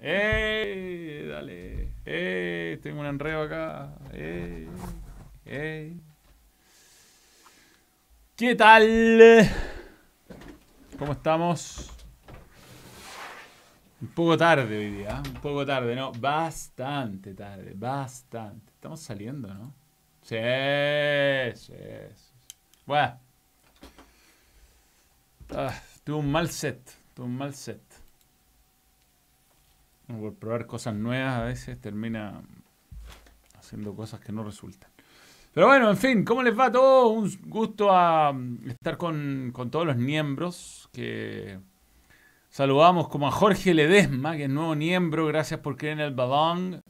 ¡Eh! Dale. ¡Eh! Tengo un enredo acá. ¡Eh! ¡Eh! ¿Qué tal? ¿Cómo estamos? Un poco tarde hoy día, un poco tarde, ¿no? Bastante tarde, bastante. Estamos saliendo, ¿no? Sí, sí, sí. Bueno. Ah, tuve un mal set, tuve un mal set por probar cosas nuevas a veces termina haciendo cosas que no resultan. Pero bueno, en fin, ¿cómo les va a todos? Un gusto a mm, estar con, todos los miembros que saludamos como a Jorge Ledesma, que es nuevo miembro, gracias por creer en el balón.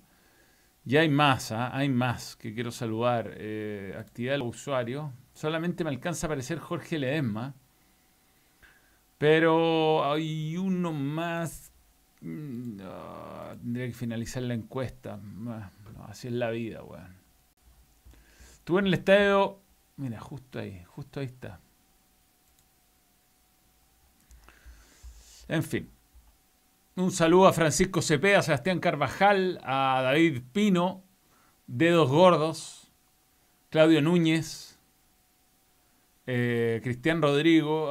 Y hay más, ¿ah? hay más que quiero saludar. Eh, actividad de los usuarios. Solamente me alcanza a aparecer Jorge Ledesma. Pero hay uno más Mm, tendría que finalizar la encuesta. así es la vida, weón. Estuve en el estadio. Mira, justo ahí, justo ahí está. En fin. Un saludo a Francisco Cepeda, a Sebastián Carvajal, a David Pino, Dedos Gordos, Claudio Núñez, eh, Cristian Rodrigo,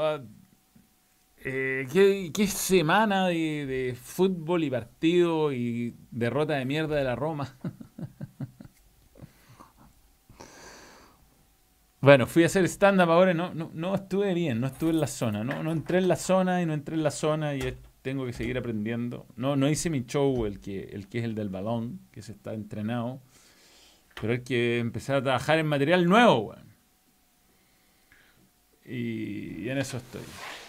eh, ¿qué, semana de, fútbol y partido y derrota de mierda de la Roma? bueno, fui a hacer stand-up ahora, no, no, estuve bien, no estuve en la zona, no, no entré en la zona y no entré en la zona y tengo que seguir aprendiendo. No, no hice mi show, el que, el que es el del balón, que se está entrenado, pero hay que empezar a trabajar en material nuevo, y, en eso estoy.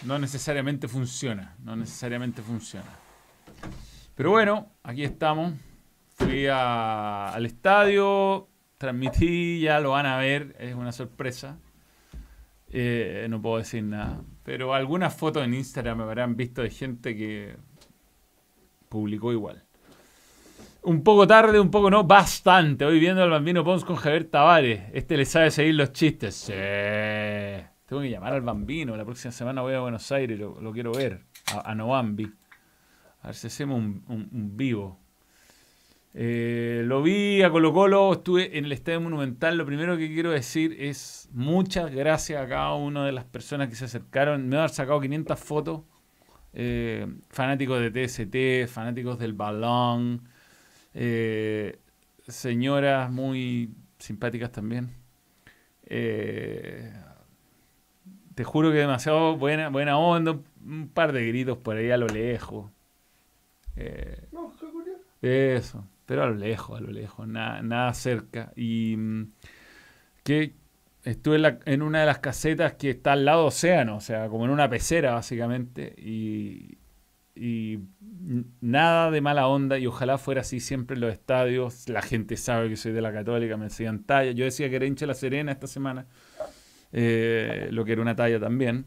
No necesariamente funciona, no necesariamente funciona. Pero bueno, aquí estamos. Fui al estadio, transmití, ya lo van a ver, es una sorpresa. Eh, no puedo decir nada. Pero algunas fotos en Instagram me habrán visto de gente que publicó igual. Un poco tarde, un poco no, bastante. Hoy viendo al bambino Pons con Javier Tavares. Este le sabe seguir los chistes. Sí. Tengo que llamar al bambino. La próxima semana voy a Buenos Aires, lo, quiero ver. A, a. A ver si hacemos un, vivo. Eh, lo vi a Colo Colo, estuve en el Estadio Monumental. Lo primero que quiero decir es muchas gracias a cada una de las personas que se acercaron. Me han sacado 500 fotos. Eh, fanáticos de TST, fanáticos del balón, eh, señoras muy simpáticas también. Te juro que demasiado buena, buena onda, un par de gritos por ahí a lo lejos. Eh, eso, pero a lo lejos, a lo lejos, nada, nada cerca. Y mm, que estuve en, una de las casetas que está al lado océano, o sea, como en una pecera básicamente, y, y nada de mala onda, y ojalá fuera así siempre en los estadios. La gente sabe que soy de la Católica, me decían talla. Yo decía que era hincha La Serena esta semana. Eh, lo que era una talla también.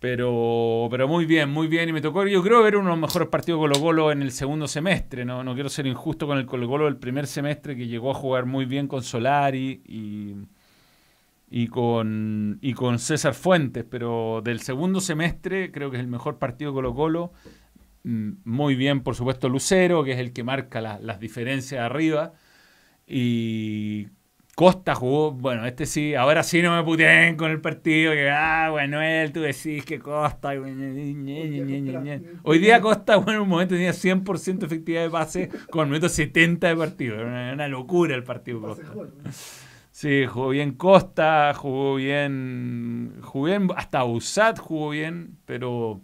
Pero, pero muy bien, muy bien. Y me tocó, yo creo, ver uno de los mejores partidos Colo Colo en el segundo semestre. No, no quiero ser injusto con el Colo Colo del primer semestre, que llegó a jugar muy bien con Solari y, y, con, y con César Fuentes. Pero del segundo semestre creo que es el mejor partido Colo Colo. Mm, muy bien, por supuesto, Lucero, que es el que marca las diferencias arriba. Y Costa jugó, bueno, este sí, ahora sí no me puteen con el partido, que, ah, bueno, él, tú decís que Costa, hoy día Costa, bueno, en un momento tenía 100% efectividad de pase con el minuto 70 de partido, era una, locura el partido Costa. Sí, jugó bien Costa, jugó bien, jugó bien, hasta Usat jugó bien, pero,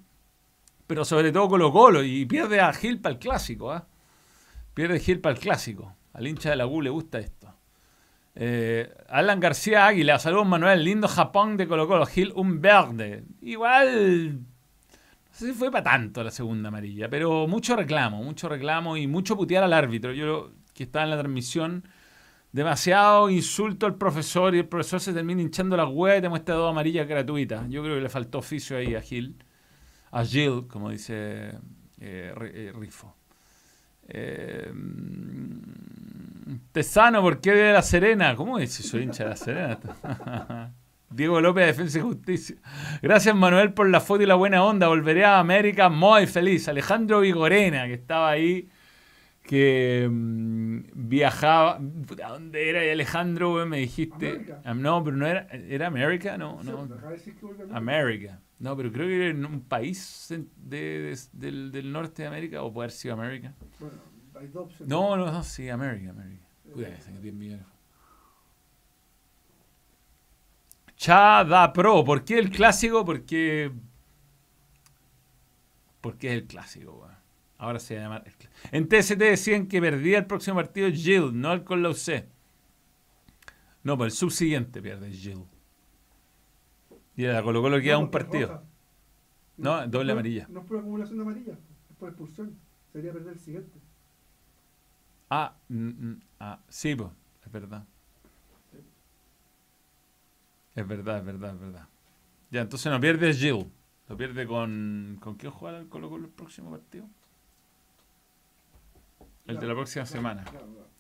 pero sobre todo Colo Colo, y pierde a Gil para el clásico, ¿ah? Pierde Gil para el clásico. Al hincha de la U le gusta esto. Eh, Alan García Águila, saludos Manuel, lindo Japón de Colo Colo, Gil un verde. Igual, no sé si fue para tanto la segunda amarilla, pero mucho reclamo, mucho reclamo y mucho putear al árbitro. Yo que estaba en la transmisión, demasiado insulto al profesor y el profesor se termina hinchando la hueá y te muestra dos amarillas gratuitas. Yo creo que le faltó oficio ahí a Gil, a Gil, como dice eh, eh, Rifo. Eh, Tesano, ¿por qué de la Serena? ¿Cómo es eso, hincha de la Serena? Diego López, Defensa y Justicia. Gracias, Manuel, por la foto y la buena onda. Volveré a América muy feliz. Alejandro Vigorena, que estaba ahí, que mm, viajaba. ¿A dónde era Alejandro? Me dijiste. No, pero no era. ¿Era América? No, no. América. No, pero creo que era en un país del, del, norte de América, o puede haber sido América. Bueno, hay dos opciones. No, no, no, sí, América, América. Chada Pro, ¿por qué el clásico? Porque. Porque es el clásico, Ahora se llama. En TST decían que perdía el próximo partido Jill, no el con la UC. No, pues el subsiguiente pierde Jill. Y la Colo Colo queda un partido. No, doble amarilla. No es por acumulación de amarilla, es por expulsión. Sería perder el siguiente. Ah, ah sí, pues, es verdad. Es verdad, es verdad, es verdad. Ya, entonces no pierde Gil. Lo pierde con. ¿Con quién juega el Colo Colo el próximo partido? El de la próxima semana.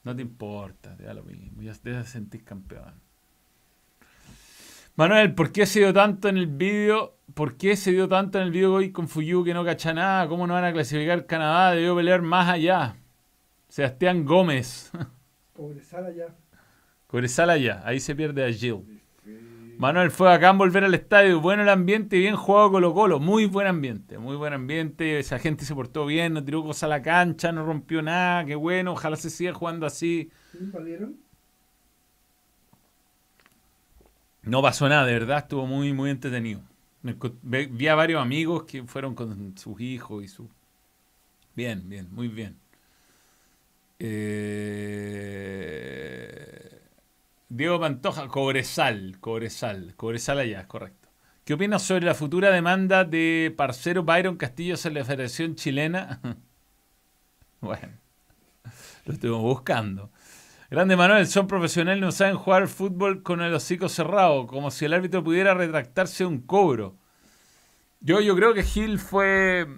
no te importa, te da lo mismo. Ya te sentir campeón. Manuel, ¿por qué se dio tanto en el vídeo? ¿Por qué se dio tanto en el vídeo hoy con Fuyu que no cacha nada? ¿Cómo no van a clasificar Canadá? Debió pelear más allá. Sebastián Gómez. Cobresal allá. Cobresal allá. Ahí se pierde a Gil. Manuel fue acá en volver al estadio. Bueno el ambiente, bien jugado Colo Colo. Muy buen ambiente, muy buen ambiente. Esa gente se portó bien, no tiró cosas a la cancha, no rompió nada. Qué bueno, ojalá se siga jugando así. ¿Valieron? No pasó nada, de verdad, estuvo muy, muy entretenido. Vi a varios amigos que fueron con sus hijos y su... Bien, bien, muy bien. Eh... Diego Pantoja, Cobresal, Cobresal, Cobresal allá, correcto. ¿Qué opinas sobre la futura demanda de parcero Byron Castillo en la Federación Chilena? bueno, lo estuvimos buscando. Grande Manuel, son profesionales, no saben jugar fútbol con el hocico cerrado, como si el árbitro pudiera retractarse un cobro. Yo, yo creo que Gil fue.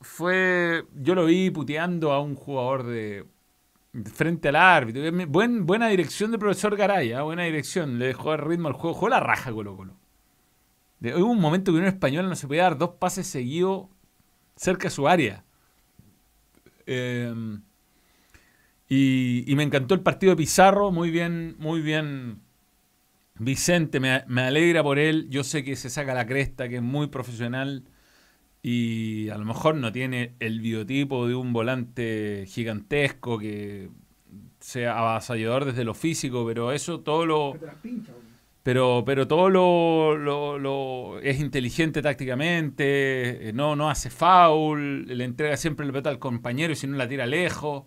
Fue. Yo lo vi puteando a un jugador de. Frente al árbitro. Buen, buena dirección del profesor Garay, ¿ah? buena dirección. Le dejó el ritmo al juego. Jugó la raja Colo Colo. Hubo un momento que un español no se podía dar dos pases seguidos cerca de su área. Eh, y, me encantó el partido de Pizarro, muy bien, muy bien. Vicente, me, alegra por él. Yo sé que se saca la cresta, que es muy profesional y a lo mejor no tiene el biotipo de un volante gigantesco que sea avasallador desde lo físico, pero eso todo lo... Pero, pero todo lo, lo, es inteligente tácticamente, eh, no, no hace foul, le entrega siempre el pelota al compañero y si no la tira lejos.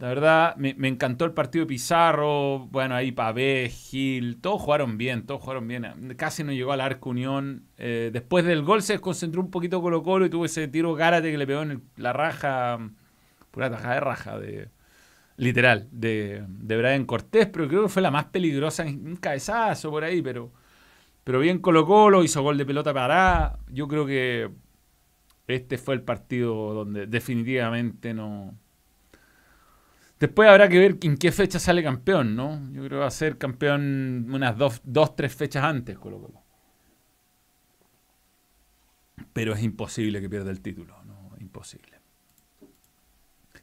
La verdad, me, encantó el partido de Pizarro. Bueno, ahí Pavé, Gil, todos jugaron bien, todos jugaron bien. Casi no llegó al arco Unión. Eh, después del gol se desconcentró un poquito Colo Colo y tuvo ese tiro Gárate que le pegó en la raja, pura tajada de raja, de, literal, de, de Brian Cortés, pero creo que fue la más peligrosa, un cabezazo por ahí, pero, pero bien Colo Colo, hizo gol de pelota para. Yo creo que este fue el partido donde definitivamente no Después habrá que ver en qué fecha sale campeón, ¿no? Yo creo que va a ser campeón unas dos, dos tres fechas antes, Colo Colo. Pero es imposible que pierda el título, ¿no? Imposible.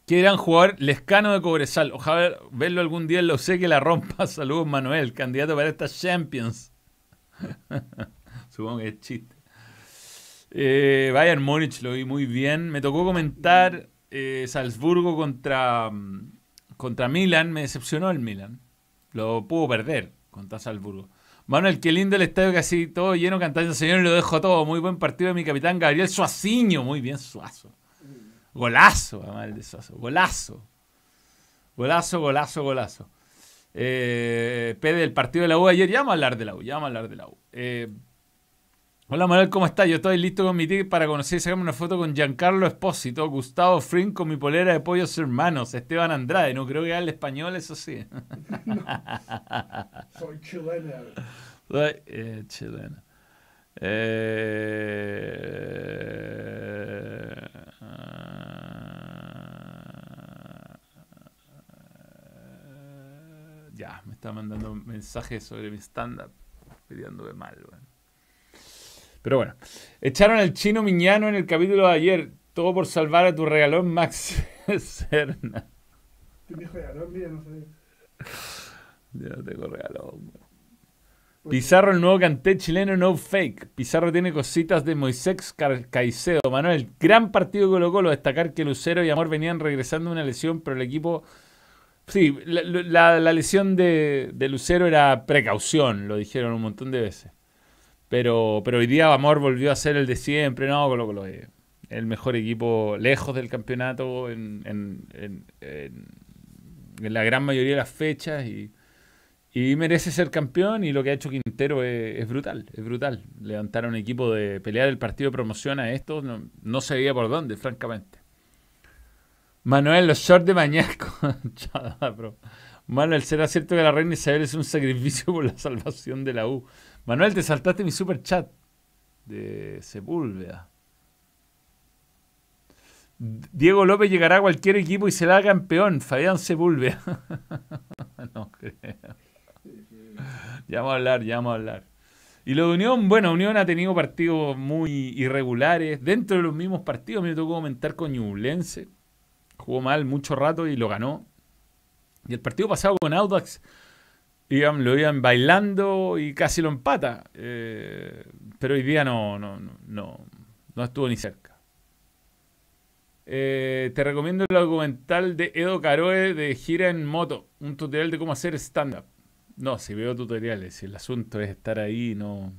Qué gran jugador, Lescano de Cobresal. Ojalá verlo algún día lo sé que la rompa. Saludos, Manuel, candidato para estas Champions. Supongo que es chiste. Eh, Bayern Múnich lo vi muy bien. Me tocó comentar eh, Salzburgo contra mm, contra Milan me decepcionó el Milan. Lo pudo perder contra Salzburgo. Manuel, qué lindo el estadio, casi todo lleno cantando señor lo dejo todo. Muy buen partido de mi capitán Gabriel Suaciño. Muy bien, Suazo. Golazo, mal de Suazo. Golazo. Golazo, golazo, golazo. Eh, Pede, el partido de la U ayer, ya vamos hablar de la U, ya a hablar de la U. Eh, hola Manuel, ¿cómo estás? Yo estoy listo con mi ticket para conocer y sacarme una foto con Giancarlo Espósito, Gustavo Fring con mi polera de pollos hermanos, Esteban Andrade, no creo que hable español, eso sí. Soy chilena. Soy eh, chileno. Eh, ya, me está mandando mensajes sobre mi stand-up, pidiéndome mal. weón. Pero bueno, echaron al chino Miñano en el capítulo de ayer, todo por salvar a tu regalón Max Serna. No, mira, no tengo regalón. weón. Pizarro, el nuevo canté chileno, no fake. Pizarro tiene cositas de Moisés Caicedo. Manuel, gran partido Colo Colo. Destacar que Lucero y Amor venían regresando de una lesión, pero el equipo. Sí, la, la- la lesión de, de Lucero era precaución, lo dijeron un montón de veces. Pero, pero hoy día Amor volvió a ser el de siempre. No, Colo Colo es el mejor equipo lejos del campeonato en, en- en- la gran mayoría de las fechas. Y, y merece ser campeón y lo que ha hecho Quintero es, brutal, es brutal. Levantar a un equipo de pelear el partido de promoción a esto no, no por dónde, francamente. Manuel, los shorts de Mañasco. Manuel, ¿será cierto que la reina Isabel es un sacrificio por la salvación de la U? Manuel, te saltaste mi super chat de Sepúlveda. Diego López llegará a cualquier equipo y será campeón. Fabián Sepúlveda. no creo. Ya vamos a hablar, ya vamos a hablar. Y lo de Unión, bueno, Unión ha tenido partidos muy irregulares. Dentro de los mismos partidos me tocó comentar con Ñublense. Jugó mal mucho rato y lo ganó. Y el partido pasado con Audax iban- lo iban bailando y casi lo empata. Eh, pero hoy día no, no, no, no, estuvo ni cerca. Eh, te recomiendo el documental de Edo Caroe de Gira en Moto, un tutorial de cómo hacer stand-up. No, si veo tutoriales, el asunto es estar ahí y no.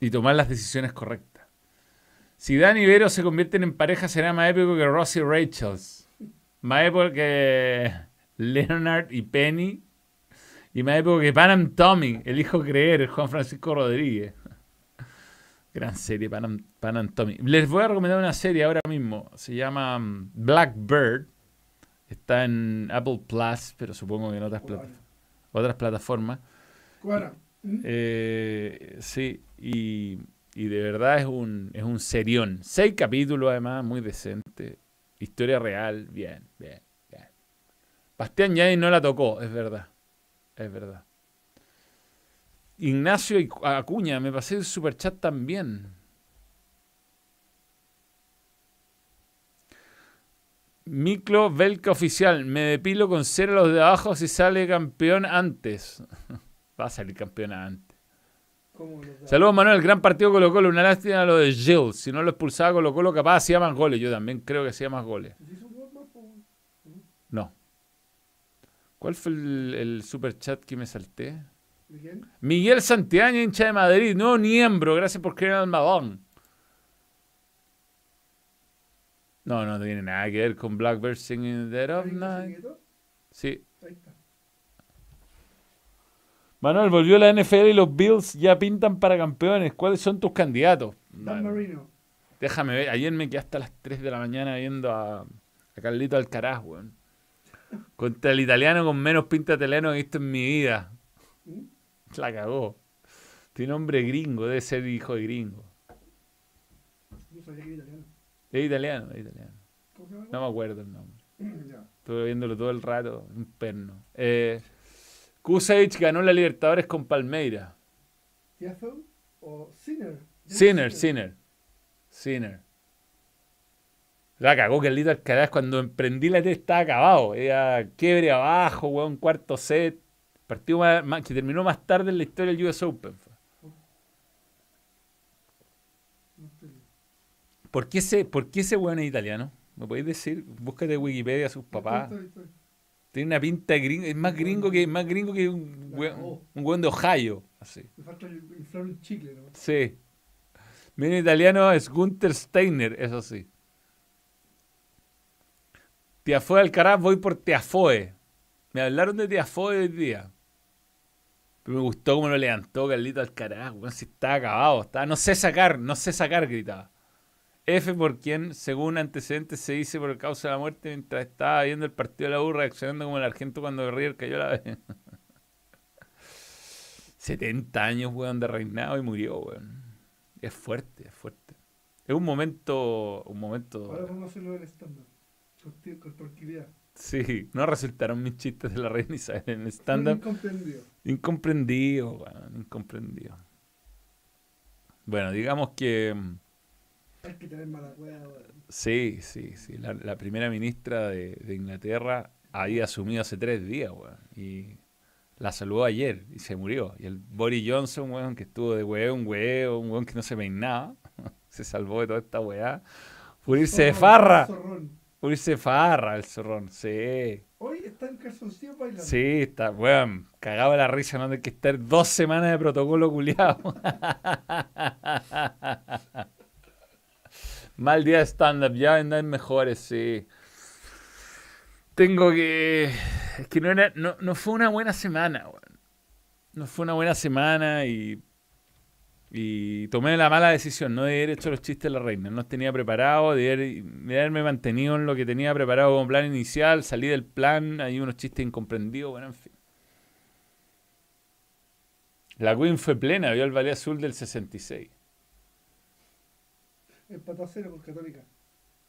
y tomar las decisiones correctas. Si Dan y Vero se convierten en pareja, será más épico que Ross y Rachels. Más épico que Leonard y Penny. Y más épico que Panam Tommy, el hijo creer, Juan Francisco Rodríguez. Gran serie, Panam, Panam Tommy. Les voy a recomendar una serie ahora mismo. Se llama mm, Blackbird. Está en Apple Plus, pero supongo que en otras, plata- otras plataformas. Eh, sí, y, y de verdad es un, es un serión. Seis capítulos además, muy decente. Historia real, bien, bien, bien. Bastián Yáñez no la tocó, es verdad. Es verdad. Ignacio Acuña, me pasé el superchat también. Miclo Velca Oficial, me depilo con cero los de abajo si sale campeón antes. Va a salir campeón antes. Saludos Manuel, gran partido Colo Colo, una lástima lo de Gil. Si no lo expulsaba Colo Colo, capaz hacía más goles. Yo también creo que hacía más goles. ¿Se hizo un gol más, po? No. ¿Cuál fue el, el super chat que me salté? ¿De quién? Miguel Santiago, hincha de Madrid, nuevo miembro, gracias por creer al Madón. No, no tiene nada que ver con Blackbird Singing the Dead of ¿Alguien Night. Sí. Ahí está. Manuel, volvió la NFL y los Bills ya pintan para campeones. ¿Cuáles son tus candidatos? Dan Marino. Déjame ver, ayer me quedé hasta las 3 de la mañana viendo a, a Carlito Alcaraz, weón. Contra el italiano con menos pinta italiano que he visto en mi vida. La cagó. Tiene nombre gringo, debe ser hijo de gringo. No sabía que era italiano. Es italiano, es italiano. No me acuerdo el nombre. Estuve viéndolo todo el rato, un perno. Eh, Kusevich ganó la Libertadores con Palmeira. ¿Tiazo o Sinner? Sinner, Sinner. Sinner. La cagó que el Lito Alcaraz cuando emprendí la T estaba acabado. Era quiebre abajo, weón, cuarto set. Partido más- más- que terminó más tarde en la historia del US Open. ¿Por qué ese, por qué ese weón es italiano? ¿Me podéis decir? Búscate en Wikipedia a sus papás. Estoy, estoy, estoy. Tiene una pinta de gringo. Es más gringo que, más gringo que un weón, un weón de Ohio. Así. Me falta el- inflar un chicle, ¿no? Sí. Mi italiano es Gunther Steiner, eso sí. Tiafoe Alcaraz, voy por Tiafoe. Me hablaron de Tiafoe hoy día. Pero me gustó cómo lo levantó Carlito Alcaraz, weón. Si estaba acabado. Estaba, no sé sacar, no sé sacar, gritaba. F por quien, según antecedentes, se dice por causa de la muerte mientras estaba viendo el partido de la U reaccionando como el argento cuando River cayó la vez. 70 años, weón, de reinado y murió, weón. Es fuerte, es fuerte. Es un momento. Un momento. Ahora vamos a hacerlo en estándar. Con, tranquilidad. Sí, no resultaron mis chistes de la reina Isabel en el stand-up. Incomprendido. Incomprendido, weón, incomprendido. Bueno, digamos que. mm, Hay que tener mala cueva, weón. Sí, sí, sí. La, la primera ministra de, de Inglaterra había asumido hace tres días, weón. Y la saludó ayer y se murió. Y el Boris Johnson, weón, que estuvo de weón, un weón, un weón que no se peinaba, se salvó de toda esta weá. Por irse de farra. zorrón. De farra el zorrón. Sí. Hoy está en calzoncillo bailando. Sí, está, weón, cagaba la risa, no hay que estar dos semanas de protocolo culiado. Mal día de stand-up, ya vendrán mejores, sí. Tengo que. Es que no, era, no, no fue una buena semana, weón. No fue una buena semana y. Y tomé la mala decisión, no de haber hecho los chistes de la reina. No los tenía preparado, de, haber- de haberme mantenido en lo que tenía preparado como plan inicial. Salí del plan, hay unos chistes incomprendidos, bueno, en fin. La Queen fue plena, vio el Valle Azul del 66. Empató a cero con Católica.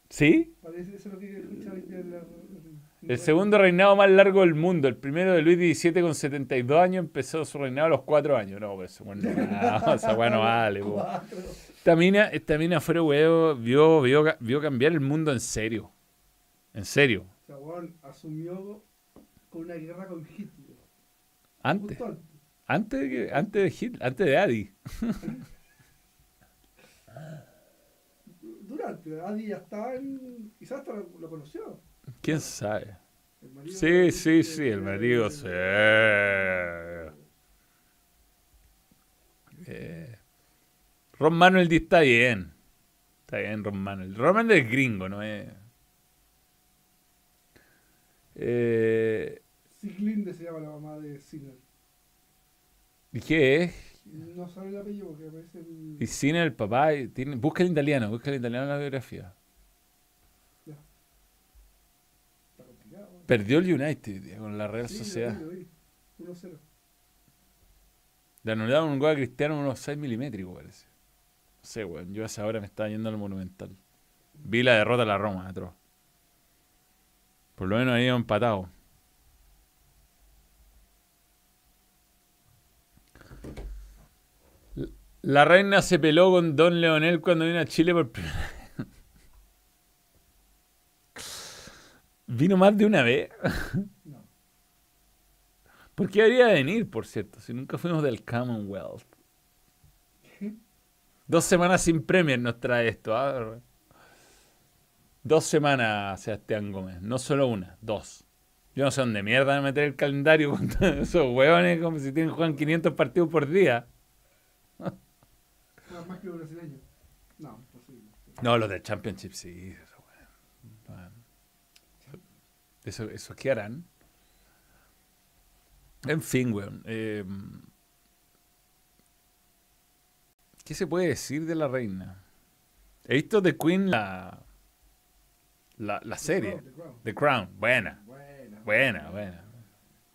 ¿Sí? Parece eso es lo que escuchaba en la- en El segundo reinado más largo del mundo. El primero de Luis XVII con 72 años empezó su reinado a los 4 años. No, pues, bueno, no, vale. Esta mina, esta mina fuera huevo, vio, vio, vio cambiar el mundo en serio. En serio. O sea, weón, asumió con una guerra con Hitler. Antes. Antes. Antes de, que- antes de Hitler, antes de Adi. Durante, Adi ya estaba en. Quizás hasta lo, lo conoció. ¿Quién sabe? El Sí, sí, sí, el marido, sí. Eh, Ron Manuel está bien. Está bien, Ron Manuel. Ron Manuel es gringo, ¿no es? Eh, Siglinde se llama la mamá de Sinner. ¿Y qué es? No sabe el apellido porque aparece en. Y Cine, el papá, tiene, busca el italiano, busca el italiano en la biografía. Está complicado. weón. Perdió el United con la Real Sí, Sociedad. vi, lo vi. 1-0. Le anularon un gol a Cristiano unos 6 milimétricos, parece. No sé, weón. Yo a esa hora me estaba yendo al Monumental. Vi la derrota de la Roma, atroz. Por lo menos ahí empatado. La reina se peló con Don Leonel cuando vino a Chile por primera ¿Vino más de una vez? No. ¿Por qué habría de venir, por cierto? Si nunca fuimos del Commonwealth. Dos semanas sin Premier nos trae esto. ¿ah? Dos semanas, Sebastián Gómez. No solo una, dos. Yo no sé dónde mierda van a meter el calendario con esos huevones como si tienen juegan 500 partidos por día. Más, más que los brasileños. No, imposible. No, los del Championship sí. Eso, weón. Bueno. Eso, eso qué harán. En fin, weón. eh, ¿Qué se puede decir de la reina? He visto The Queen la, la, la serie. The Crown. The Crown. Buena. Buena. Buena, buena.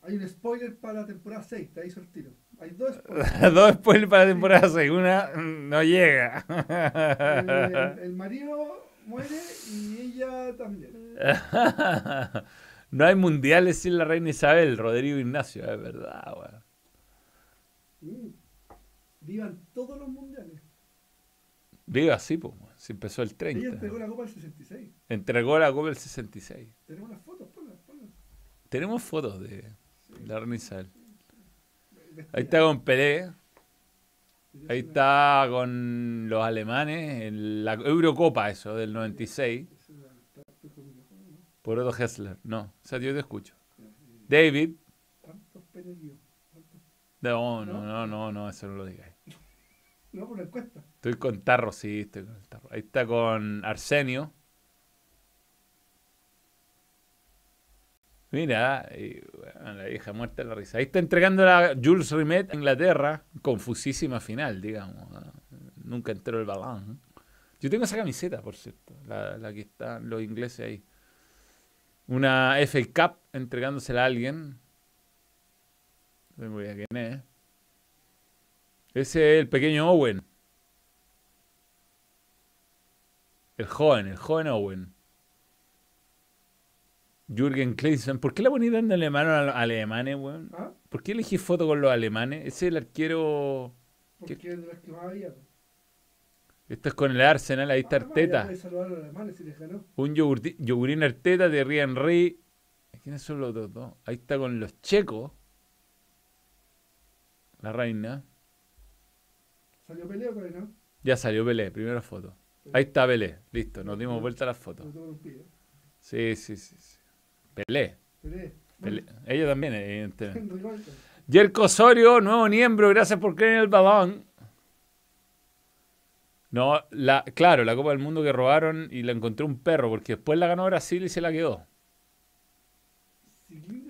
Hay un spoiler para la temporada 6, te hizo el tiro. Hay dos spoilers. Dos spoilers para la temporada 6. Una no llega. el, el marido muere y ella también. no hay mundiales sin la reina Isabel, Rodrigo Ignacio, es verdad, weón. Mm. Vivan todos los mundiales. Viva así, pues. Se empezó el Ella 30. entregó la copa al 66. Entregó la Copa el 66. Tenemos las fotos, ponlas, ponlas. Tenemos fotos de Sí. la reina Isabel. Vestida. Ahí está con Pelé, Sí, ahí está con los alemanes, en la Eurocopa, eso, del 96. es una- está- estoy con micrófono, ¿no? Por Otto Hessler. No, o sea, yo te escucho. David. No, no, no, no, no, eso no lo digáis. No, por la encuesta. Estoy con Tarro, sí, estoy con el Tarro. Ahí está con Arsenio. Mira, y, bueno, la vieja muerta de la risa. Ahí está entregando a Jules Rimet a Inglaterra. Confusísima final, digamos. Nunca entró el balón. Yo tengo esa camiseta, por cierto. La, la que están los ingleses ahí. Una FA Cup entregándosela a alguien. No tengo idea quién es. Ese es el pequeño Owen. El joven, el joven Owen. Jürgen Klinsmann. ¿Por qué la ponís dando alemán a los alemanes, weón? ¿Ah? ¿Por qué elegí foto con los alemanes? Ese es el arquero. Porque es de las que más había. Esto es con el Arsenal, ahí está Ah, Arteta. a los alemanes si les ganó. Un yogurín Arteta, Thierry Henry. ¿Quiénes son los otros dos? Ahí está con los checos. La reina. Salió por ahí, ¿no? Ya salió Pelé, primera foto. Ahí está Pelé, listo, nos dimos vuelta a las fotos. Sí, sí, sí. sí. Pelé. Pelé. Pelé. Ella también, evidentemente. Rival, pues. Jerko Osorio, nuevo miembro, gracias por creer en el balón. No, la, claro, la Copa del Mundo que robaron y la encontró un perro, porque después la ganó Brasil y se la quedó.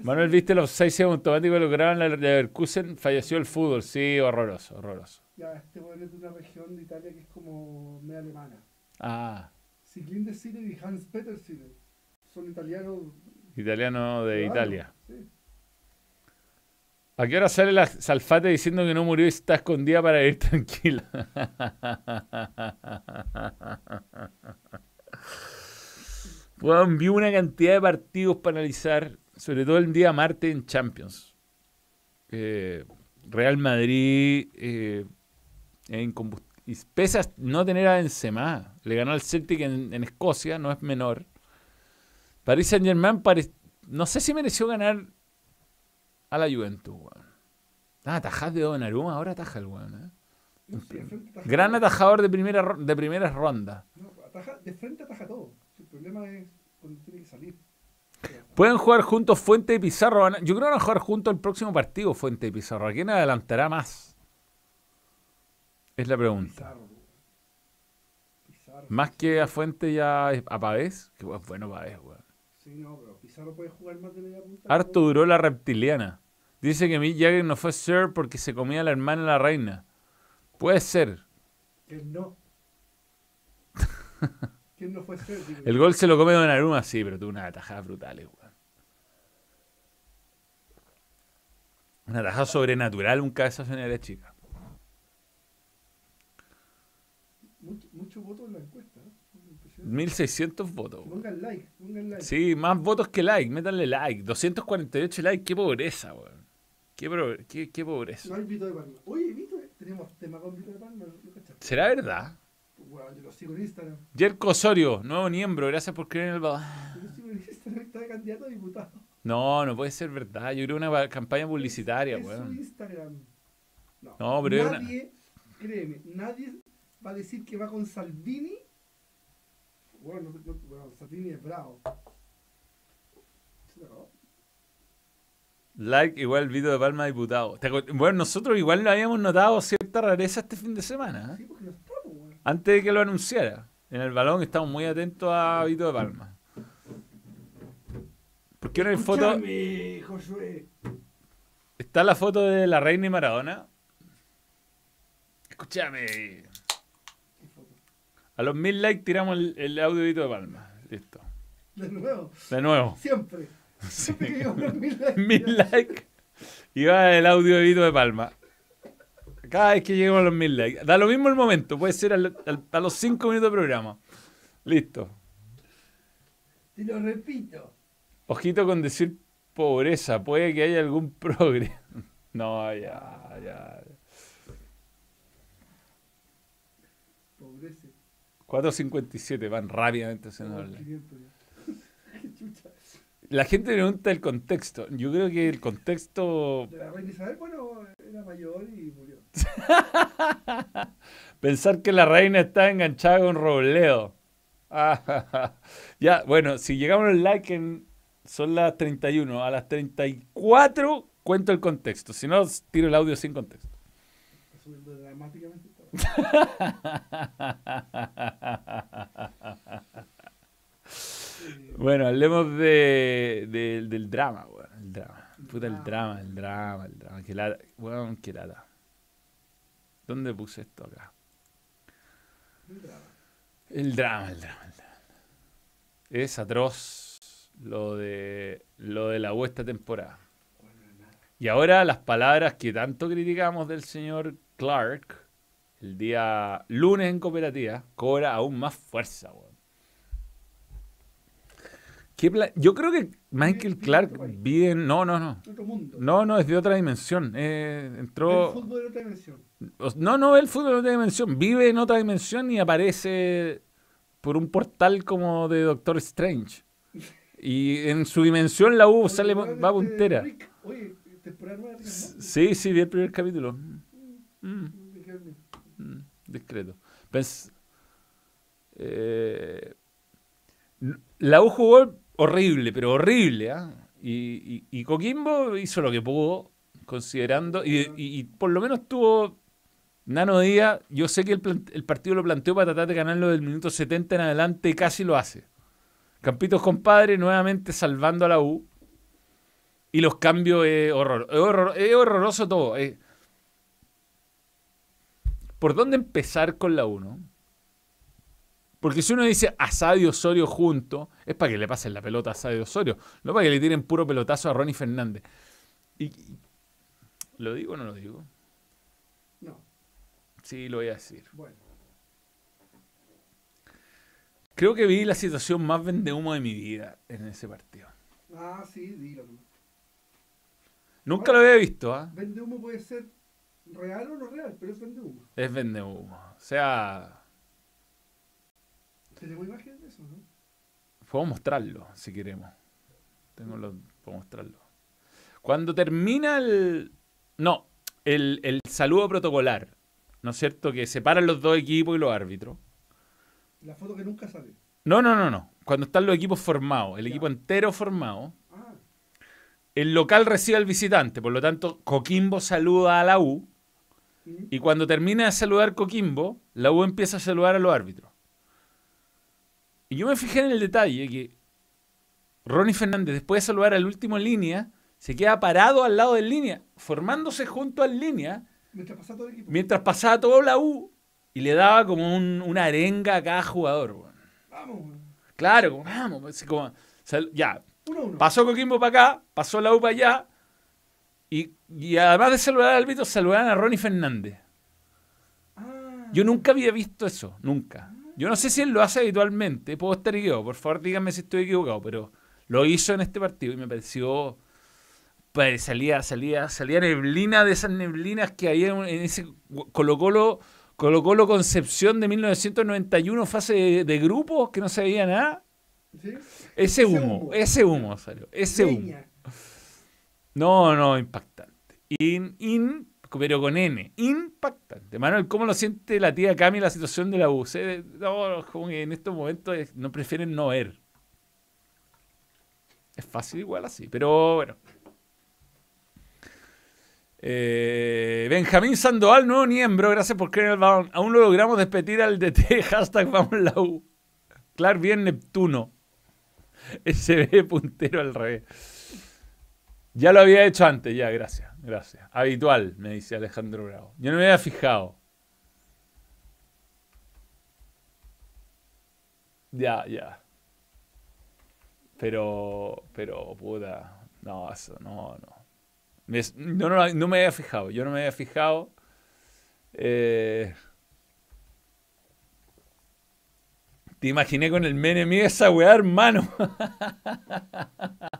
Manuel, ¿viste los seis automáticos que lograron la Leverkusen? Falleció el fútbol, sí, horroroso, horroroso. Ya, este weón es de una región de Italia que es como media alemana. Ah, Ciclinde Sitter y Hans Peter Sitter. Son italianos. Italiano de. Italia. Sí. ¿A qué hora sale la Salfate diciendo que no murió y está escondida para ir tranquila? Weón, vi una cantidad de partidos para analizar, sobre todo el día martes en Champions. Eh, Real Madrid, eh, en pese a no tener a Benzema, le ganó al Celtic en, en Escocia, no es menor. Paris Saint Germain, no sé si mereció ganar a la Juventus, weón. Ah, atajás de Donnarumma, ahora ataja el weón, ¿eh? No, sí, de frente ataja Gran atajador de primera de. No, ataja- de frente ataja todo. El problema es cuando tiene que salir. Pueden jugar juntos Fuente y Pizarro. Yo creo que van a jugar juntos el próximo partido Fuente y Pizarro. ¿A quién adelantará más? Es la pregunta. Pizarro. Pizarro. Más que a Fuente y a, a Pavés. Que bueno Pavés, weón. Sí, no, pero Pizarro puede jugar más de media punta. Harto duró la reptiliana. Dice que Mick Jagger no fue Sir porque se comía a la hermana de la reina. Puede ser. Que no. ¿Quién no fue digo El gol se lo come Donnarumma, sí, pero tuvo una atajada brutales, weón. Una atajada sobrenatural, un cabezazo en la chica. Mucho, mucho voto en la. ¿eh? 1600 votos. Weón. Pongan like, pongan like. Sí, más votos que like, métanle like. 248 likes, qué pobreza, weón. Qué, qué, qué pobreza. No hay Vito de Palma. Oye, Vito, tenemos tema con Vito de Palma. ¿Será verdad? Bueno, yo lo sigo en Instagram. Jerko Osorio, nuevo miembro, gracias por creer en el balón. Yo lo sigo en Instagram, está de candidato a diputado. No, no puede ser verdad. Yo creo una pa- campaña publicitaria, Es weón. Instagram. No, No, pero es una- nadie, créeme, nadie va a decir que va con Salvini. Bueno, no, no, bueno, Salvini es bravo. Se te acabó. Like igual Vito de Palma diputado. ¿Te acuer- Bueno, nosotros igual lo habíamos notado cierta rareza este fin de semana. ¿eh? Sí, porque no está, pues, weón. Antes de que lo anunciara. En el balón estamos muy atentos a Vito de Palma. ¿Por qué no hay foto? Josué. Está la foto de la reina y Maradona. Escúchame. A los mil likes tiramos el, el audio de Palma. Listo. De nuevo, De nuevo. siempre. Siempre que llegamos a los mil likes. mil likes. Y va el audio de Palma. Cada vez que lleguemos a los mil likes. Da lo mismo el momento. Puede ser al- al- a los cinco minutos de programa. Listo. Te lo repito. Ojito con decir pobreza. Puede que haya algún progre. No, ya, ya. 4.57 van rápidamente haciendo Como el like. 500 ya. Qué chucha. La gente pregunta el contexto. Yo creo que el contexto. De la reina Isabel, bueno, era mayor y murió. Pensar que la reina está enganchada con Robledo. Ah, ya, bueno, si llegamos al like en. Son las 31. A las 34 cuento el contexto. Si no, tiro el audio sin contexto. Está subiendo dramáticamente. Bueno, hablemos de, de- del drama, weón. El drama. Puta, el drama, el drama, el drama. Que lata. Weón, que lata. ¿Dónde puse esto acá? El drama, el drama, el drama. Es atroz lo de lo de la U esta temporada. Y ahora las palabras que tanto criticamos del señor Clark el día lunes en cooperativa cobra aún más fuerza, weón. ¿Qué pla- Yo creo que Michael Clark vive en. No, no, no. No, no, es de otra dimensión. Eh, El entró... fútbol de otra dimensión. No, no el fútbol en otra dimensión. Vive en otra dimensión y aparece por un portal como de Doctor Strange. Y en su dimensión la U sale, va este puntera. Oye, temporada. Sí, sí, vi el primer capítulo. Mm, bien. Discreto. Pens- eh, la U jugó horrible, pero horrible. ¿ah? Y, Coquimbo hizo lo que pudo, considerando. Y, por lo menos tuvo. Nano Díaz, yo sé que el, partido lo planteó para tratar de ganarlo del minuto 70 en adelante y casi lo hace. Campitos compadre nuevamente salvando a la U. Y los cambios es, horror, es, horror- es horroroso todo. eh. ¿Por dónde empezar con la U, no? Porque si uno dice Asad y Osorio juntos, es para que le pasen la pelota a y Osorio, no para que le tiren puro pelotazo a Ronnie Fernández. Y, y- ¿Lo digo o no lo digo? No, Sí, lo voy a decir. bueno. Creo que vi la situación más vendehumo de mi vida en ese partido. Ah, sí, dilo. Nunca lo había visto, ¿ah? Vende humo puede ser real o no real, pero es vende humo. Es vendehumo. O sea, ¿Tenemos imágenes de eso, no? Puedo mostrarlo, si queremos. Tengo los, puedo mostrarlo. Cuando termina el... No, el, el saludo protocolar, ¿no es cierto? Que separan los dos equipos y los árbitros. La foto que nunca sale. No, no, no, no. Cuando están los equipos formados, el Ya. equipo entero formado, Ah, el local recibe al visitante. Por lo tanto, Coquimbo saluda a la U. Y cuando termina de saludar Coquimbo, la U empieza a saludar a los árbitros. Y yo me fijé en el detalle que Ronnie Fernández, después de saludar al último en línea, se queda parado al lado del línea, formándose junto al línea, mientras pasa todo el equipo. mientras pasaba todo la U y le daba como un- una arenga a cada jugador. weón. Vamos. Claro, como, vamos, sal- ya, uno uno. pasó Coquimbo para acá, pasó la U para allá, y, además de saludar al árbitro, saludaban a Ronnie Fernández. Ah, Yo nunca había visto eso, nunca. Yo no sé si él lo hace habitualmente, puedo estar equivocado, por favor díganme si estoy equivocado, pero lo hizo en este partido y me pareció... Pues salía, salía, salía neblina de esas neblinas que había en ese Colo Colo, Colo Colo Concepción de 1991, fase de, de grupos, que no se veía nada. ¿Sí? Ese Ese humo, humo. ese humo salió, ese humo. No, no, impactante. In, pero con N. Impactante. Manuel, ¿cómo lo siente la tía Cami la situación de la U? Como que en estos momentos no prefieren no ver. Es fácil igual así, pero bueno. Eh, Benjamín Sandoval, nuevo miembro, gracias por creer el balón. Aún lo logramos despedir al DT, hashtag vamos la U. Clark bien Neptuno. SB puntero al revés. Ya lo había hecho antes, ya, gracias, gracias. Habitual, me dice Alejandro Bravo. Yo no me había fijado. Ya, ya. Pero, pero, puta. No, eso, no, no. Me- no, no, no me había fijado, yo no me había fijado. Eh, te imaginé con el mene mío esa weá, hermano.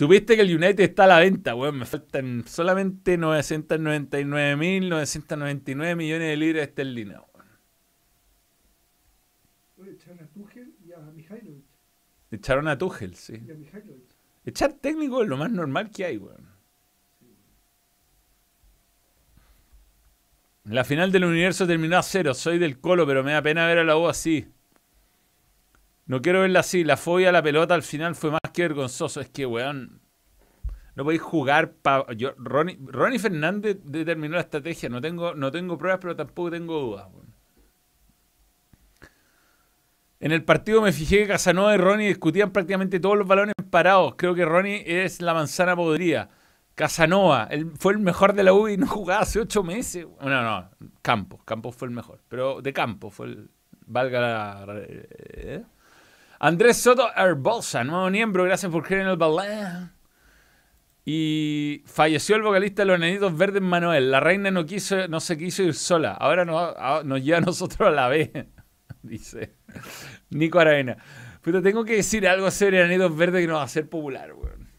Supiste que el United está a la venta, weón. Me faltan solamente 999.999 millones de libras esterlinas, weón. Echaron a Tuchel y a Mihailovic. Echaron a Tuchel, sí. Y a Mihailovic. Echar técnico es lo más normal que hay, weón. La final del universo terminó a cero. Soy del Colo, pero me da pena ver a la U así. No quiero verla así. La fobia a la pelota al final fue más que vergonzoso. Es que, weón, no podéis jugar para... Yo, Ronnie, Fernández determinó la estrategia. No tengo, no tengo pruebas, pero tampoco tengo dudas. En el partido me fijé que Casanova y Ronnie discutían prácticamente todos los balones parados. Creo que Ronnie es la manzana podrida. Casanova fue el mejor de la U y no jugaba hace ocho meses. No, no, Campos. Campos fue el mejor. Pero de Campos fue el. Valga la. ¿eh? Andrés Soto Herbosa, nuevo miembro. Gracias por creer en el balón. Y falleció el vocalista de los Nenitos Verdes Manuel. La reina no quiso, no se quiso ir sola. Ahora nos, lleva a nosotros a la vez. Dice Nico Aravena. Pero tengo que decir algo sobre Nenitos Verdes que no va a ser popular, weón.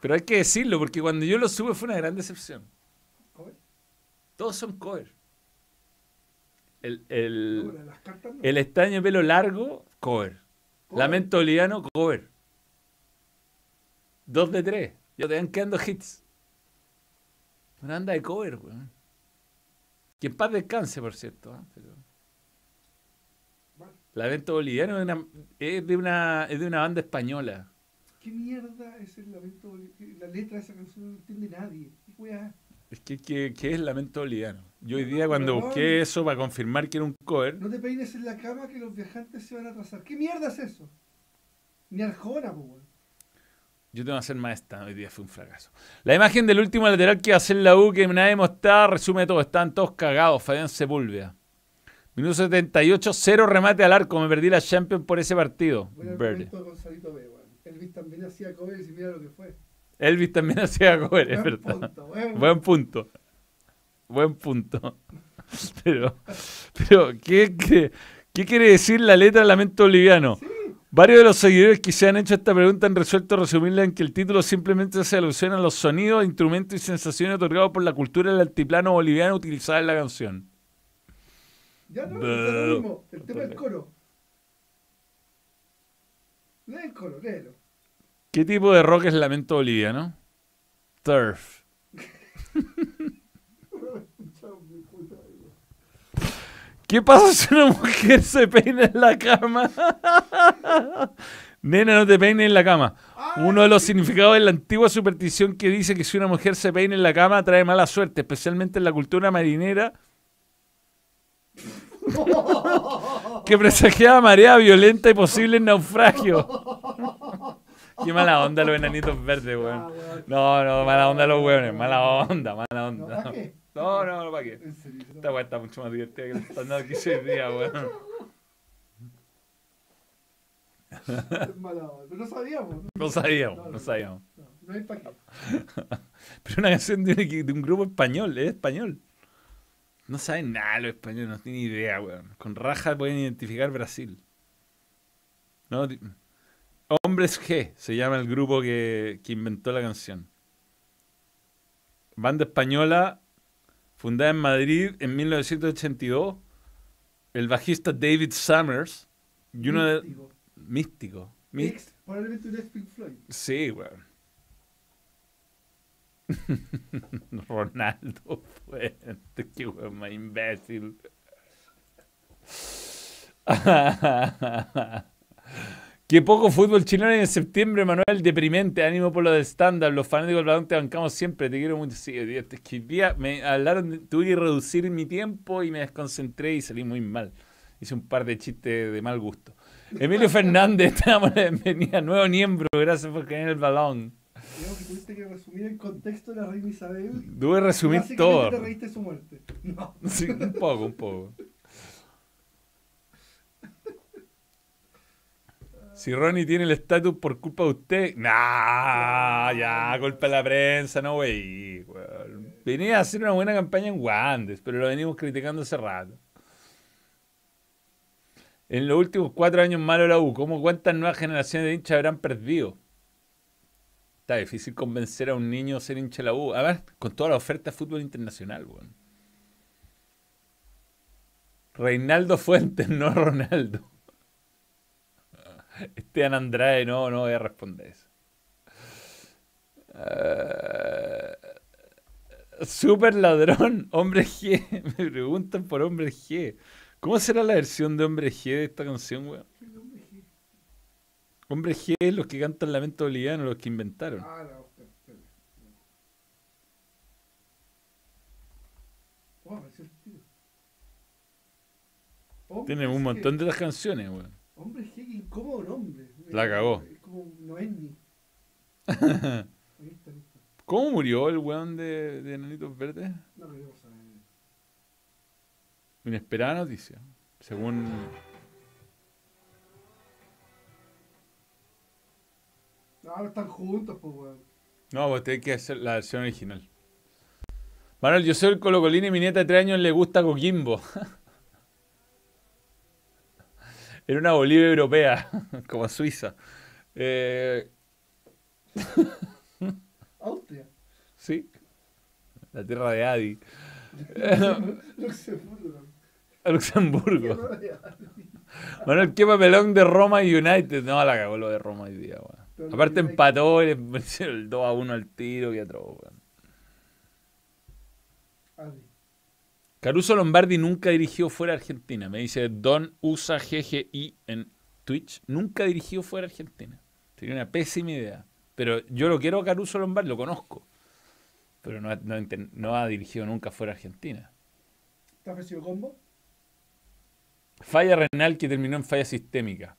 Pero hay que decirlo, porque cuando yo lo sube fue una gran decepción. Todos son cover. El, el, el estaño pelo largo, cover. Lamento Boliviano, cover. Dos de tres. Ya te van quedando hits. Una anda de cover, weón. Que en paz descanse, por cierto. ¿eh? Lamento Boliviano es, de una, es de una banda española. ¿Qué mierda es el Lamento Boliviano? La letra de esa canción no entiende nadie. ¿Qué Es que, ¿qué es Lamento Boliviano? Yo hoy día cuando busqué eso para confirmar que era un cover... No te peines en la cama que los viajantes se van a atrasar. ¿Qué mierda es eso? Ni Arjona, pues, Yo tengo que hacer maestra, hoy día fue un fracaso. La imagen del último lateral que va a hacer la U, que nadie mostraba, resume todo. Están todos cagados, Fabián Sepúlveda. Minuto 78, cero remate al arco. Me perdí la Champions por ese partido. Verde. Elvis también hacía cover y mira lo que fue. Elvis también hacía cover, es verdad. buen punto. Buen punto. Pero, pero ¿qué, qué, quiere decir la letra Lamento Boliviano? Varios de los seguidores que se han hecho esta pregunta han resuelto resumirla en que el título simplemente hace alusión a los sonidos, instrumentos y sensaciones otorgados por la cultura del altiplano boliviano utilizada en la canción. Ya no, es lo mismo. El tema del coro. Lee el coro, léelo. ¿Qué tipo de rock es Lamento Boliviano? Turf. ¿Qué pasa si una mujer se peina en la cama? Nena, no te peines en la cama. Uno de los significados de la antigua superstición que dice que si una mujer se peina en la cama trae mala suerte, especialmente en la cultura marinera, que presagiaba marea violenta y posible naufragio. Qué mala onda los enanitos verdes, weón. Ah, no, no, mala onda los weones, mala onda, mala onda. No, no, no, ¿para qué? Esta weá está mucho más divertida que el estándar que hoy día, weón. Pero no sabíamos. No sabíamos, no sabíamos. No hay para qué. Pero una canción de un, de un grupo español, es español. No saben nada los españoles, no tienen idea, weón. Con raja pueden identificar Brasil. No, Hombres G se llama el grupo que, que inventó la canción. Banda española fundada en Madrid en 1982, el bajista David Summers y uno de... Místico. Místico. Probablemente un Pink Floyd. Sí, weón. Ronaldo Fuente, qué weón más imbécil. Qué poco fútbol chileno en septiembre, Manuel. Deprimente, ánimo por lo de estándar. Los fanáticos del balón te bancamos siempre. Te quiero mucho. Sí, que día me hablaron, tuve que reducir mi tiempo y me desconcentré y salí muy mal. Hice un par de chistes de mal gusto. Emilio Fernández, te damos la bienvenida. Nuevo miembro, gracias por caer el balón. Creo que tuviste que resumir el contexto de la reina Isabel. Tuve que resumir todo. te reíste su muerte. No. Sí, un poco, un poco. Si Ronnie tiene el estatus por culpa de usted, nah, ya, culpa de la prensa, no, güey. Venía a hacer una buena campaña en Wandes, pero lo venimos criticando hace rato. En los últimos cuatro años malo la U, ¿cómo cuántas nuevas generaciones de hinchas habrán perdido? Está difícil convencer a un niño a ser hincha de la U. A ver, con toda la oferta de fútbol internacional, weón. Reinaldo Fuentes, no Ronaldo. Esteban Andrade, no, no voy a responder eso. Uh, super ladrón, hombre G. Me preguntan por hombre G. ¿Cómo será la versión de hombre G de esta canción, weón? Hombre G es los que cantan Lamento Boliviano, los que inventaron. Ah, no, Hombre Tiene un montón de otras canciones, weón. Hombre G, qué incómodo nombre. La cagó. Es como no es ni. Ahí está, ahí está. ¿Cómo murió el weón de, de Enanitos Verdes? No queremos saber. Inesperada noticia. Según. No, están juntos, pues, weón. No, pues tenés que hacer la versión original. Manuel, yo soy el Colocolín y mi nieta de 3 años le gusta Coquimbo. Era una Bolivia europea, como Suiza. Eh, Austria. sí, la tierra de Adi. Luxemburgo. Luxemburgo. Manuel, qué papelón de Roma United. No, la cagó lo de Roma hoy día, weón. Aparte empató y le el 2 a 1 al tiro, que atroz, weón. Adi. Caruso Lombardi nunca dirigió fuera de Argentina. Me dice Don Usa GGI en Twitch. Nunca dirigió fuera de Argentina. Tenía una pésima idea. Pero yo lo quiero a Caruso Lombardi, lo conozco. Pero no, ha- no enten- no ha dirigido nunca fuera de Argentina. ¿Te ofrecido combo? Falla renal que terminó en falla sistémica.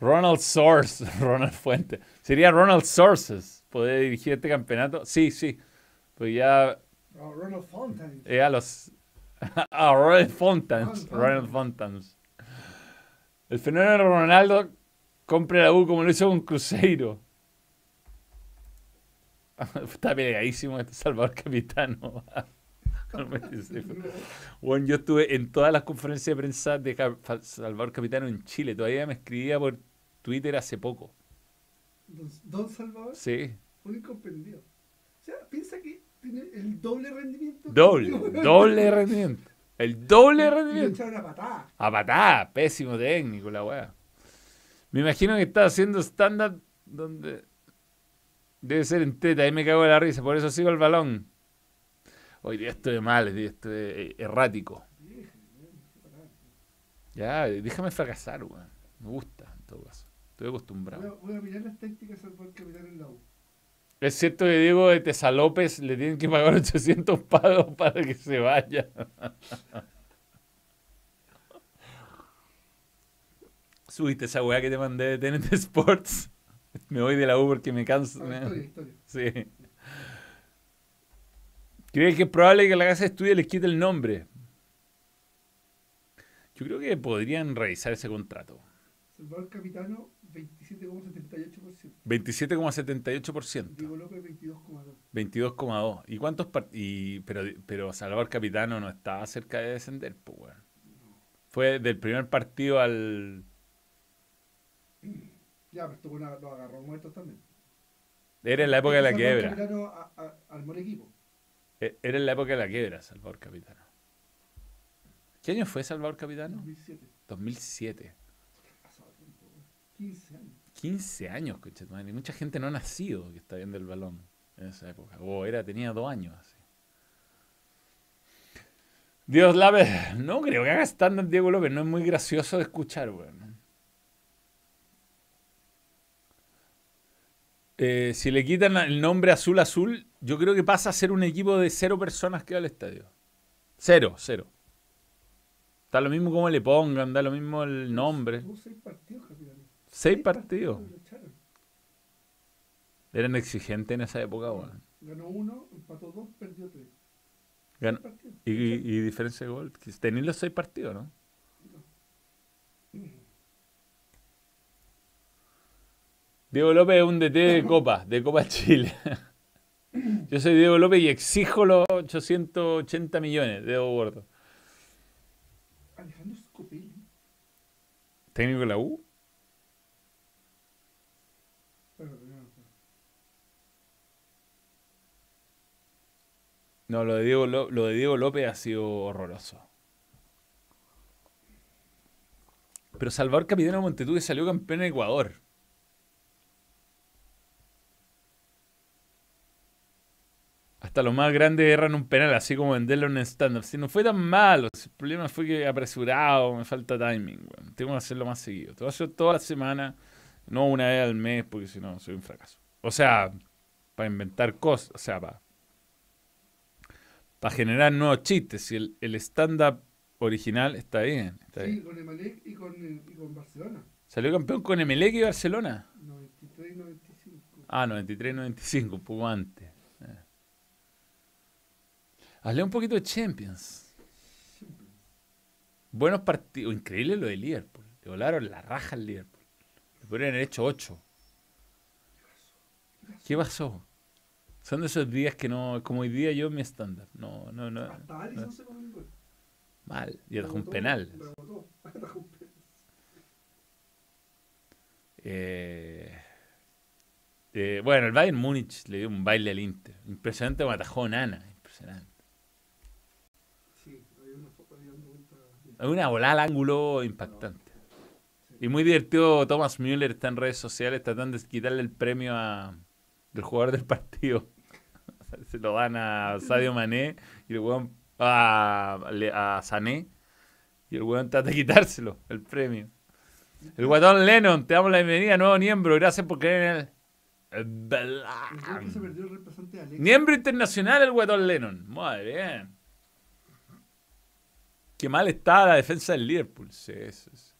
Ronald Source, Ronald Fuente. Sería Ronald Sources. ¿Poder dirigir este campeonato? Sí, sí. Pues ya No, Ronald Fountain. Eh, a los. a Ronald Fontans. Ronald Fontans. El fenómeno Ronaldo compre la U como lo hizo con Cruzeiro. Está peleadísimo este Salvador Capitano. bueno, yo estuve en todas las conferencias de prensa de Salvador Capitano en Chile. Todavía me escribía por Twitter hace poco. Don Salvador, Sí. un incomprendido. O sea, piensa que tiene el doble rendimiento. Doble, doble rendimiento. El doble rendimiento. a patada. A patada, pésimo técnico la weá. Me imagino que está haciendo stand-up donde debe ser en teta, ahí me cago de la risa, por eso sigo el balón. Hoy día estoy mal, día estoy eh, errático. Ya, déjame fracasar, weón. Me gusta, en todo caso. Estoy Voy acostumbrado. a, voy a mirar las tácticas de Salvador Capitán en la U. Es cierto que Diego de Tesalópez le tienen que pagar 800 pagos para que se vaya. Subiste esa weá que te mandé de TNT Sports. Me voy de la U porque me canso. Me- historia, historia. Sí. ¿Crees que es probable que la casa de estudio les quite el nombre? Yo creo que podrían revisar ese contrato. Salvador Capitano, 27,78%. 27,78%. Diego López, 22,2%. 22,2. ¿Y cuántos y pero, pero Salvador Capitano no estaba cerca de descender, pues. Fue del primer partido al. Ya, pero esto bueno, lo agarró muertos también. Era en la época de la quiebra. Capitano a- a- armó el equipo. E- Era en la época de la quiebra, Salvador Capitano. ¿Qué año fue Salvador Capitano? 2007. 2007. Pasado tiempo, weón. 15 años. 15 años. Y mucha gente no ha nacido que está viendo el balón en esa época. O era, tenía dos años así. Dios López, no creo que haga stand Diego López, no es muy gracioso de escuchar, weón. Eh, si le quitan el nombre azul azul, yo creo que pasa a ser un equipo de cero personas que va al estadio. Cero, cero. Da lo mismo como le pongan, da lo mismo el nombre. Partidos. Seis partidos. Eran exigentes en esa época, weón. Ganó uno, empató dos, perdió tres. Gan- Seis partidos. y, y- y diferencia de gol. Tenéis los seis partidos, ¿no? Diego López es un DT de Copa, de Copa Chile. Yo soy Diego López y exijo los 880 millones de Gordo. Alejandro Scopelli. ¿Técnico de la U? Bueno, no, no. No, lo de Diego, lo de Diego López ha sido horroroso. Pero Salvador Capitano Montetuque salió campeón en Ecuador. Hasta los más grandes erran un penal, así como venderlo en stand-up. Si no fue tan malo, el problema fue que apresurado, me falta timing. weón. Tengo que hacerlo más seguido. Tengo que hacerlo toda la semana, no una vez al mes, porque si no, soy un fracaso. O sea, para inventar cosas, o sea, para para generar nuevos chistes. Si el, el stand-up original, está bien. Está Sí, bien. con Emelec y con, y con Barcelona. Salió campeón con Emelec y Barcelona. 93 y 95. Ah, 93-95, un poco antes. Eh. Hablé un poquito de Champions. Buenos partidos. Increíble lo de Liverpool. Le volaron la raja al Liverpool. Le podrían haber hecho 8. ¿Qué pasó? Son de esos días que no. Como hoy día yo mi estándar. No, no, no. Hasta Alisson se comió un gol. Mal. Y atajó un penal. rebotó, atajó un penal. Eh, eh, bueno, el Bayern Múnich le dio un baile al Inter. Impresionante como atajó Nana. Impresionante. Sí, había una foto. Hay una volada al ángulo impactante. Y muy divertido Thomas Müller está en redes sociales tratando de quitarle el premio a, del jugador del partido. Se lo dan a Sadio Mané y el weón a, a Sané y el weón trata de quitárselo, el premio. El guatón Lennon, te damos la bienvenida, nuevo miembro, gracias por creer en el... se perdió el reemplazante de Alex. Miembro internacional el guatón Lennon. Muy bien. Qué mal está la defensa del Liverpool. Sí, sí, sí.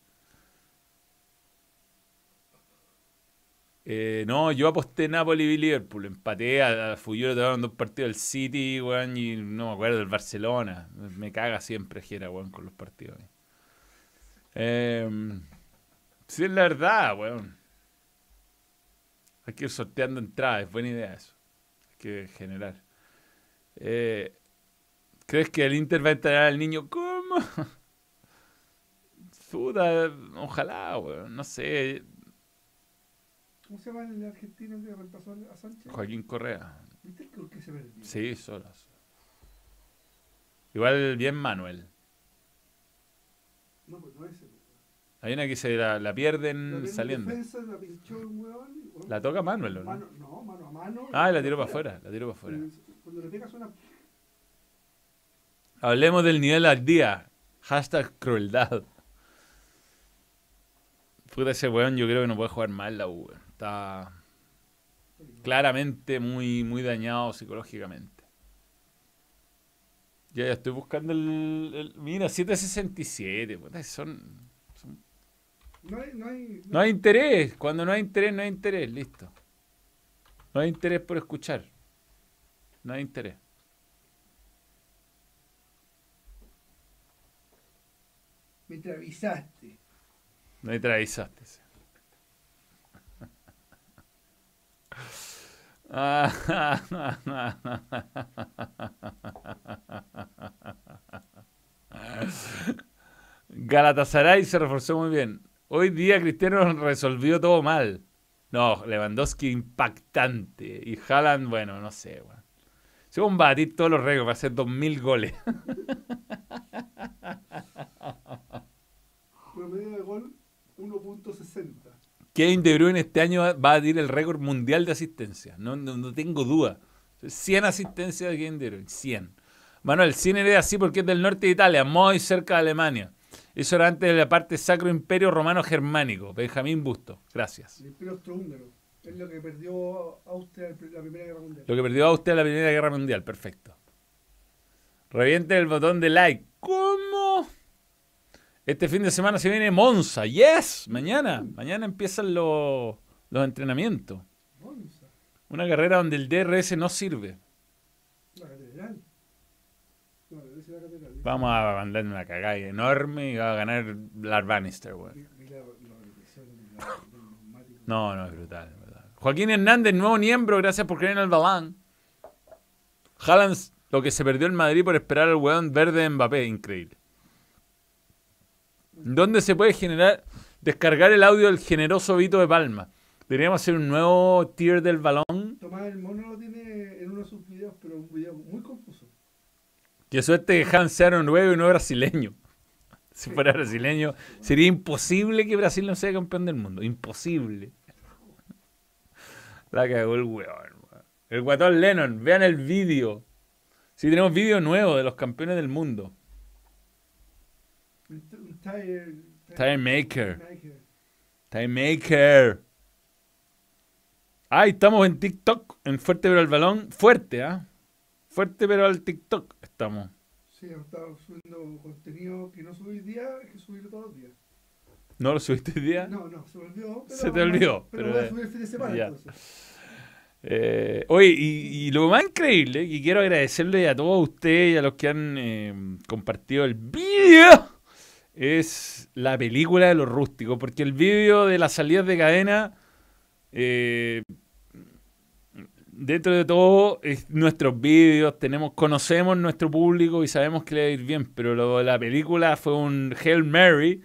Eh, no, yo aposté Napoli y Liverpool. Empaté a, a Fuyero, te dos partidos del City, weón, y no me acuerdo del Barcelona. Me, caga siempre Jera, weón, con los partidos. Eh, sí, es la verdad, weón. Hay que ir sorteando entradas, buena idea eso. Hay que generar. Eh, ¿Crees que el Inter va a entrenar al niño? ¿Cómo? Puta, ojalá, weón. No sé. ¿Cómo se llama el argentino que reemplazó a Sánchez? Joaquín Correa. ¿Viste el que se perdió? Sí, solas. Igual bien Manuel. No, pues no es ese. Hay una que se la, la pierden La saliendo. defensa, la pinchó y, weón, La toca Manuel, ¿o no? Mano, no, mano a mano. Ah, la tiró para afuera. La tiró para afuera. Cuando le pegas una. Hablemos del nivel al día. Hashtag crueldad. Puta, ese weón yo creo que no puede jugar mal la U. weón. Está claramente muy, muy dañado psicológicamente. Ya, ya estoy buscando el... el- mira, 767. puta, son, son- No hay. No hay, No hay interés. Cuando no hay interés, no hay interés. Listo. No hay interés por escuchar. No hay interés. Me avisaste. No hay travisaste. sí. Galatasaray se reforzó muy bien. Hoy día Cristiano resolvió todo mal. No, Lewandowski impactante. Y Haaland, bueno, no sé. Se va a batir todos los récords, va a hacer 2000 goles. Promedio de gol 1.60. Kevin De Bruyne este año va a batir el récord mundial de asistencia. No, no, no tengo duda. 100 asistencias de Kevin De Bruyne. 100. Manuel, 100 era así porque es del norte de Italia, muy cerca de Alemania. Eso era antes de la parte Sacro Imperio Romano Germánico. Benjamín Busto. Gracias. El Imperio Austrohúngaro. Es lo que perdió Austria en la Primera Guerra Mundial. Lo que perdió a usted en la Primera Guerra Mundial. Perfecto. Reviente el botón de like. ¿Cómo? Este fin de semana se viene Monza. Yes. Mañana. Mañana empiezan los, los entrenamientos. Monza, Una carrera donde el DRS no sirve. la catedral. No, debe ser la catedral. Vamos a mandar una cagada enorme y va a ganar Lars Bannister, weón. No, no, es brutal, es brutal. Joaquín Hernández, nuevo miembro, gracias por creer en el balán. Haaland, lo que se perdió en Madrid por esperar al weón verde de Mbappé, increíble. ¿Dónde se puede generar, descargar el audio del generoso Vito de Palma? Deberíamos hacer un nuevo tier del balón. Tomás el mono lo tiene en uno de sus videos, pero un video muy confuso. Qué suerte que Haaland sea noruego y no brasileño. Si fuera brasileño, sería imposible que Brasil no sea campeón del mundo. Imposible. La cagó el weón. weón. El guatón Lennon. Vean el vídeo. Si tenemos vídeo nuevo de los campeones del mundo. Un, t- un tire, Tire maker. maker. Time Maker. Ah, y estamos en TikTok. En Fuerte pero al balón. Fuerte, ¿ah? Fuerte pero al TikTok estamos. Sí, he estado subiendo contenido que no subí día, es que subirlo todos los días. ¿No lo subiste hoy día? No, no, se me olvidó. Pero Se te olvidó, Pero, pero, voy eh, a subir el fin de semana ya. entonces. Eh, oye, y, y lo más increíble, y quiero agradecerle a todos ustedes y a los que han eh, compartido el vídeo, es la película de los rústicos, porque el vídeo de las salidas de cadena, eh, dentro de todo, es nuestros vídeos, tenemos, conocemos nuestro público y sabemos que le va a ir bien, pero lo de la película fue un Hail Mary,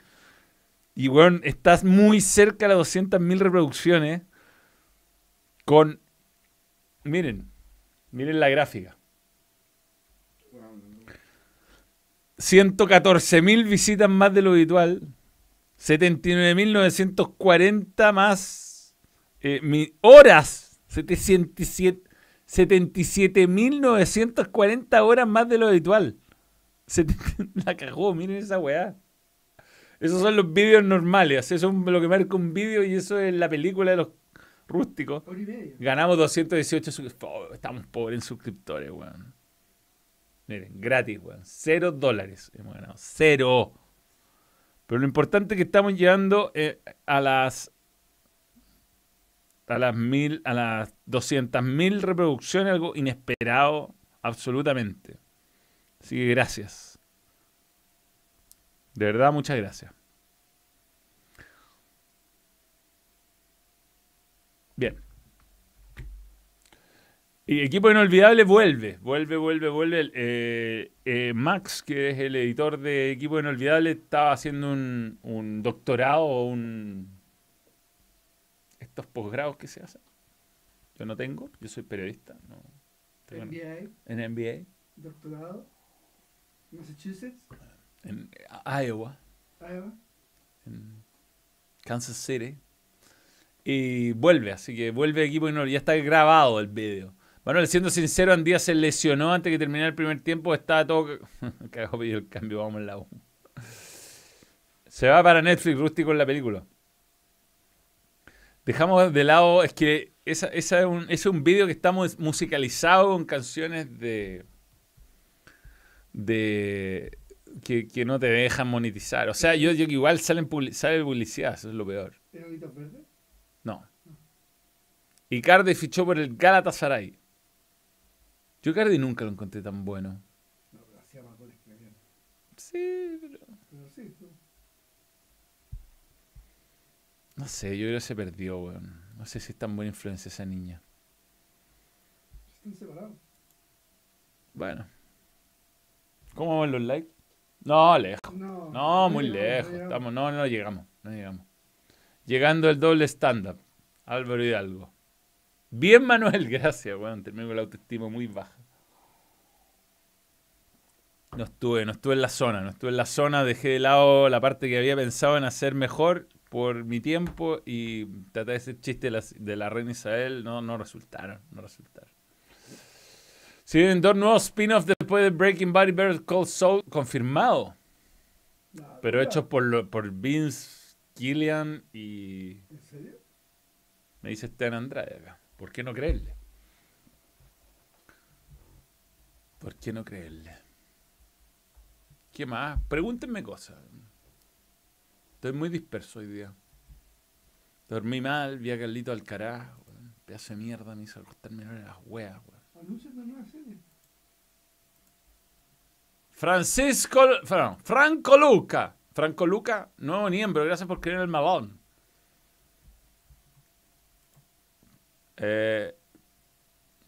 y bueno, estás muy cerca de las 200.000 reproducciones con Miren, miren la gráfica. 114.000 visitas más de lo habitual. 79.940 más eh, mi- horas. 77 77.940 horas más de lo habitual. La cagó, miren esa weá. Esos son los vídeos normales. Eso es lo que marca un vídeo y eso es la película de los rústicos. Ganamos 218 suscriptores. estamos pobres en suscriptores, weón. Miren, gratis, weón. Cero dólares hemos ganado. Cero. Pero lo importante es que estamos llegando eh, a las a las mil, a las 200 mil reproducciones, algo inesperado, absolutamente. Así que gracias. De verdad, muchas gracias. Bien. Y Equipo Inolvidable vuelve, vuelve, vuelve, vuelve. Eh, eh, Max, que es el editor de Equipo Inolvidable, estaba haciendo un, un doctorado o un... Estos posgrados que se hacen. Yo no tengo, yo soy periodista. No, tengo- MBA, en MBA, doctorado, Massachusetts, en Iowa, Iowa. en Kansas City. Y vuelve, así que vuelve Equipo Inolvidable. Ya está grabado el video. Manuel, siendo sincero, Andía se lesionó antes que terminara el primer tiempo. Estaba todo. Cagó pidió el cambio, vamos en la U. Se va para Netflix rústico en la película. Dejamos de lado, es que esa, esa es un, ese es un video que estamos musicalizado con canciones de. de. Que, que no te dejan monetizar. O sea, yo, yo que igual salen sale publicidad, eso es lo peor. Enanitos verdes. No. Icardi fichó por el Galatasaray. Yo Icardi nunca lo encontré tan bueno. No, pero hacía más goles que mierda. Sí, pero... Pero sí, no. No sé, yo creo que se perdió, weón. No sé si es tan buena influencia esa niña. están separados. Bueno. ¿Cómo van los likes? No, lejos. No, No, muy no, lejos. no, Estamos, no, no llegamos. No llegamos. Llegando el doble stand-up. Álvaro Hidalgo. Bien, Manuel, gracias, weón. Termino con la autoestima muy baja. No estuve, no estuve en la zona, no estuve en la zona, dejé de lado la parte que había pensado en hacer mejor por mi tiempo y traté de hacer chiste de la, de la reina Isabel, no, no resultaron, no resultaron. Si vienen dos nuevos spin-offs después de Breaking Bad y Better Call Saul, confirmado. No, Pero hechos por, lo- por Vince Gillian y ¿En serio? me dice Esteban Andrade acá. ¿Por qué no creerle? ¿Por qué no creerle? ¿Qué más? Pregúntenme cosas. Estoy muy disperso hoy día. Dormí mal, vi a Carlito Alcaraz. weón. Pedazo de mierda, me hizo acostarme en las weas. weón. Una nueva serie. Francisco, Franco Luca. Franco Luca, nuevo miembro, gracias por creer en el malón. Eh,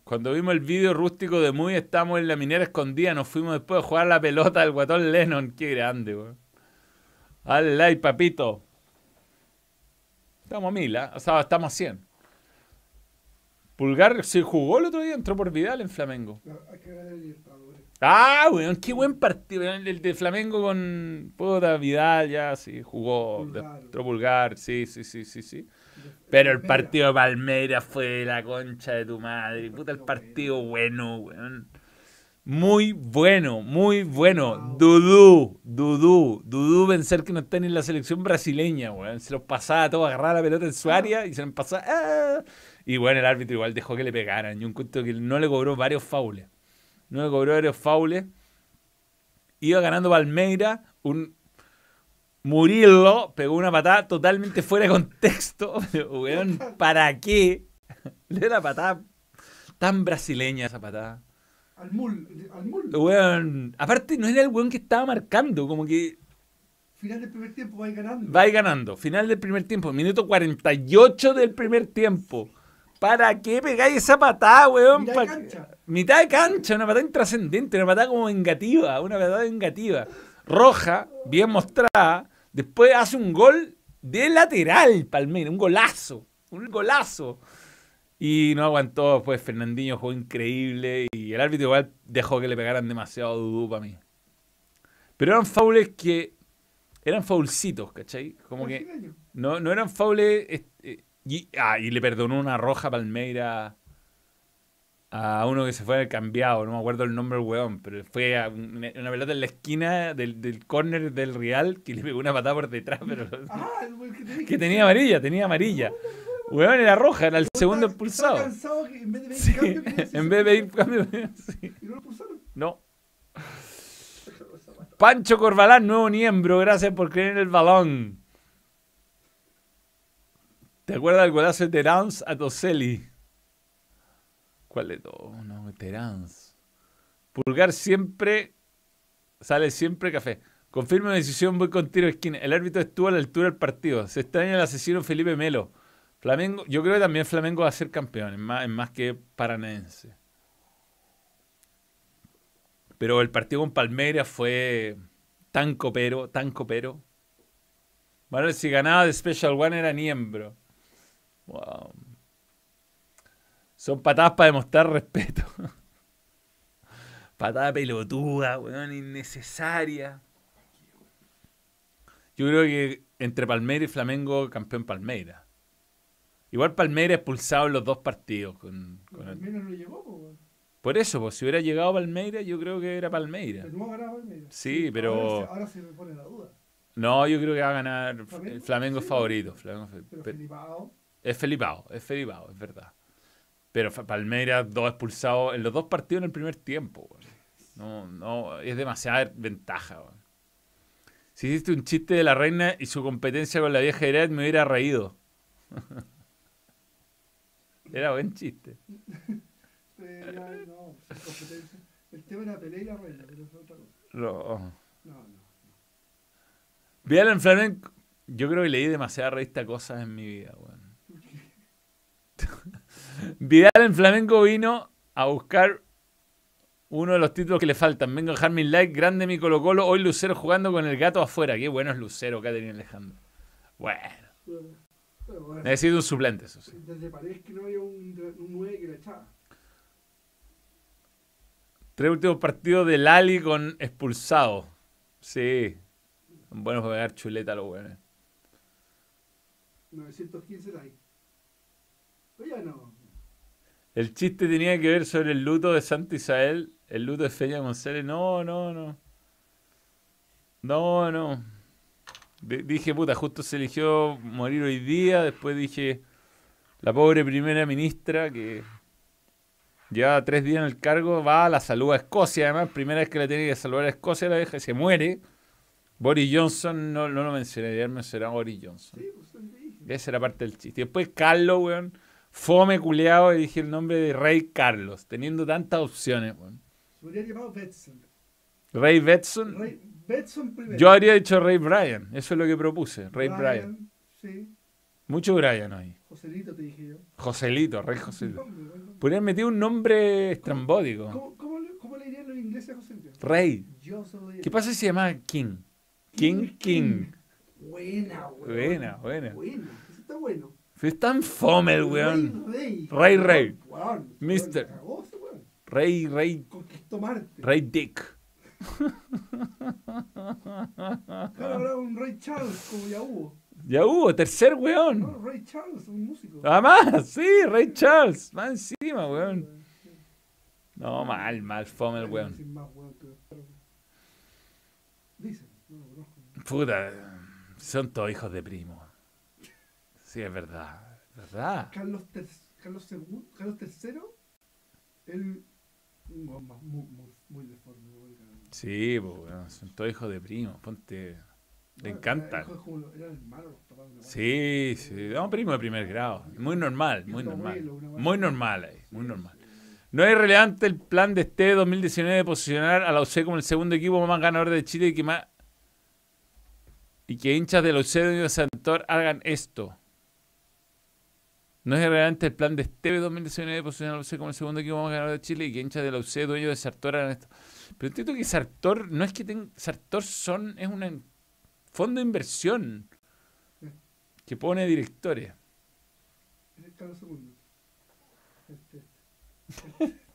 cuando vimos el vídeo rústico de Muy, estábamos en la minera escondida, nos fuimos después a jugar la pelota del guatón Lennon. Qué grande, weón. Dale like, papito. Estamos a mil, ¿ah? O sea, estamos a 100. Pulgar se jugó el otro día, entró por Vidal en Flamengo. No, hay que ver el Libertadores. Ah, weón, qué buen partido. El de Flamengo con puta Vidal, ya, sí, jugó. Pulgar. Entró Pulgar, sí, sí, sí, sí, sí. Pero el partido de Palmeiras fue la concha de tu madre. Puta, el partido bueno, weón. Muy bueno, muy bueno. Dudú, Dudú, Dudú vencer que no está ni en la selección brasileña, weón. Se los pasaba todo, agarraba la pelota en su área y se los pasaba. ¡ah! Y bueno, el árbitro igual dejó que le pegaran. Yo encuentro que no le cobró varios faules. No le cobró varios faules. iba ganando Palmeira, un Murillo pegó una patada totalmente fuera de contexto. weón, ¿para qué? Le dio la patada tan brasileña esa patada. Al mul, al mul. Weón, aparte no era el weón que estaba marcando, como que Final del primer tiempo va ganando. va ganando. Final del primer tiempo, minuto 48 del primer tiempo. ¿Para qué pegáis esa patada, weón? Mitad de cancha. Mitad de cancha, una patada intrascendente, una patada como vengativa, una patada vengativa. Roja, bien mostrada. Después hace un gol de lateral, Palmeiras, un golazo, un golazo. Y no aguantó, pues Fernandinho jugó increíble y el árbitro igual dejó que le pegaran demasiado dudú para mí. Pero eran faules que eran faulcitos, ¿cachai? Como que no, no eran faules. este, y, ah, y le perdonó una roja a Palmeira a uno que se fue al cambiado, no me acuerdo el nombre del weón, pero fue a un- una pelota en la esquina del, del córner del Real que le pegó una patada por detrás, pero Ah, que te dije. que tenía amarilla, tenía amarilla. Weón era roja, era el segundo estaba cansado que en vez de pedir Sí, cambio, en vez de cambio, sí. Y no lo pulsaron. No. Pancho Corbalán, nuevo miembro, gracias por creer en el balón. ¿Te acuerdas del golazo de Terans a Toselli? ¿Cuál de todos? No, Terans. Pulgar siempre sale siempre café. Confirma decisión, voy con tiro de esquina. El árbitro estuvo a la altura del partido. Se extraña el asesino Felipe Melo. Flamengo, yo creo que también Flamengo va a ser campeón, es más, es que Paranaense. Pero el partido con Palmeiras fue tan copero, tan copero. Bueno, si ganaba de Special One era miembro. Wow. Son patadas para demostrar respeto. Patada pelotuda, weón, innecesaria. Yo creo que entre Palmeiras y Flamengo, campeón Palmeiras. Igual Palmeiras expulsado en los dos partidos. Con, con el- no llegó, po. Por eso, pues, si hubiera llegado Palmeiras, yo creo que era Palmeiras. Pero no ganado. Sí, pero- Ahora se, ahora se me pone la duda. No, yo creo que va a ganar el ¿Flamengo? Flamengo Sí, favorito. Flamengo Pero pe- Felipao. es Felipao, es Felipao, es verdad. Pero Palmeiras, dos expulsados en los dos partidos en el primer tiempo. No, no, es demasiada ventaja. Si hiciste un chiste de la reina y su competencia con la vieja Hered, me hubiera reído. Era buen chiste. No. El tema era pelea y la reina, pero es otra cosa. No. No, no. Vidal en Flamengo. Yo creo que leí demasiada revista cosas en mi vida, weón. Vidal en Flamengo vino a buscar uno de los títulos que le faltan. Vengo a dejar mi like, grande mi Colo Colo. Hoy Lucero jugando con el gato afuera. Qué bueno es Lucero, Catherine Alejandro. Bueno, Bueno, pero bueno, necesito un suplente, eso sí. desde que no había un, un 9 que la echaba. Tres últimos partidos de Lali con expulsado. Sí. Buenos para pegar chuleta los buenos. 915 likes. Oye, no. El chiste tenía que ver sobre el luto de Santa Isabel, el luto de Feña González. No, no, no. No, no. Dije, puta, justo se eligió morir hoy día. Después dije, la pobre primera ministra que lleva tres días en el cargo, va a la salud a Escocia. Además, primera vez que la tiene que salvar a Escocia, la deja y se muere. Boris Johnson, no, no lo mencioné, ayer mencioné a Boris Johnson. Sí, pues dije. Esa era parte del chiste. Y después Carlos, weón. Fome culeado y dije el nombre de Rey Carlos, teniendo tantas opciones. Se podría llamado Betson. Rey Betson. Rey, Betson primero. Yo habría dicho Rey Brian. Eso es lo que propuse. Rey Brian. Sí. Mucho Brian hoy. Joselito te dije yo. Joselito, Rey Joselito. Podrían meter un nombre estrambótico. ¿Cómo, cómo, le- cómo le dirían los ingleses a Joselito? Rey. Yo soy. ¿Qué pasa si se llama King? King King. Buena, weón. Buena, buena. Buena. Eso está bueno. Es tan fome el weón. Rey, rey. Rey, rey. Weón, Mister. weón. Rey, Rey, Conquistó Marte. Rey Dick. Habrá un Rey Charles como ya hubo. Ya hubo, tercer No, weón. Rey Charles, un músico. Además, sí, Rey Charles. Más encima, weón. No, mal, mal, fome el weón. Dicen, no lo conozco. Puta, son todos hijos de primo. Sí, es verdad. Es verdad. Carlos, ter- Carlos, II, Carlos III, él muy, muy, muy deforme, weón. Sí, pues, son todos hijos de primos. Ponte. Le encanta. Sí, sí. No, primo de primer grado. Muy normal, muy normal. Muy normal ahí, muy normal. No es relevante el plan de este 2019 de posicionar a la UC como el segundo equipo más ganador de Chile y que más y que hinchas de la UC de Unido Santor hagan esto. No es relevante el plan de este 2019 de posicionar a la UC como el segundo equipo más ganador de Chile y que hinchas de la UC dueños de Sartor hagan esto. Pero entiendo que Sartor no es que tenga Sartor son es un fondo de inversión que pone directores. Ese es Carlos II. Este, Me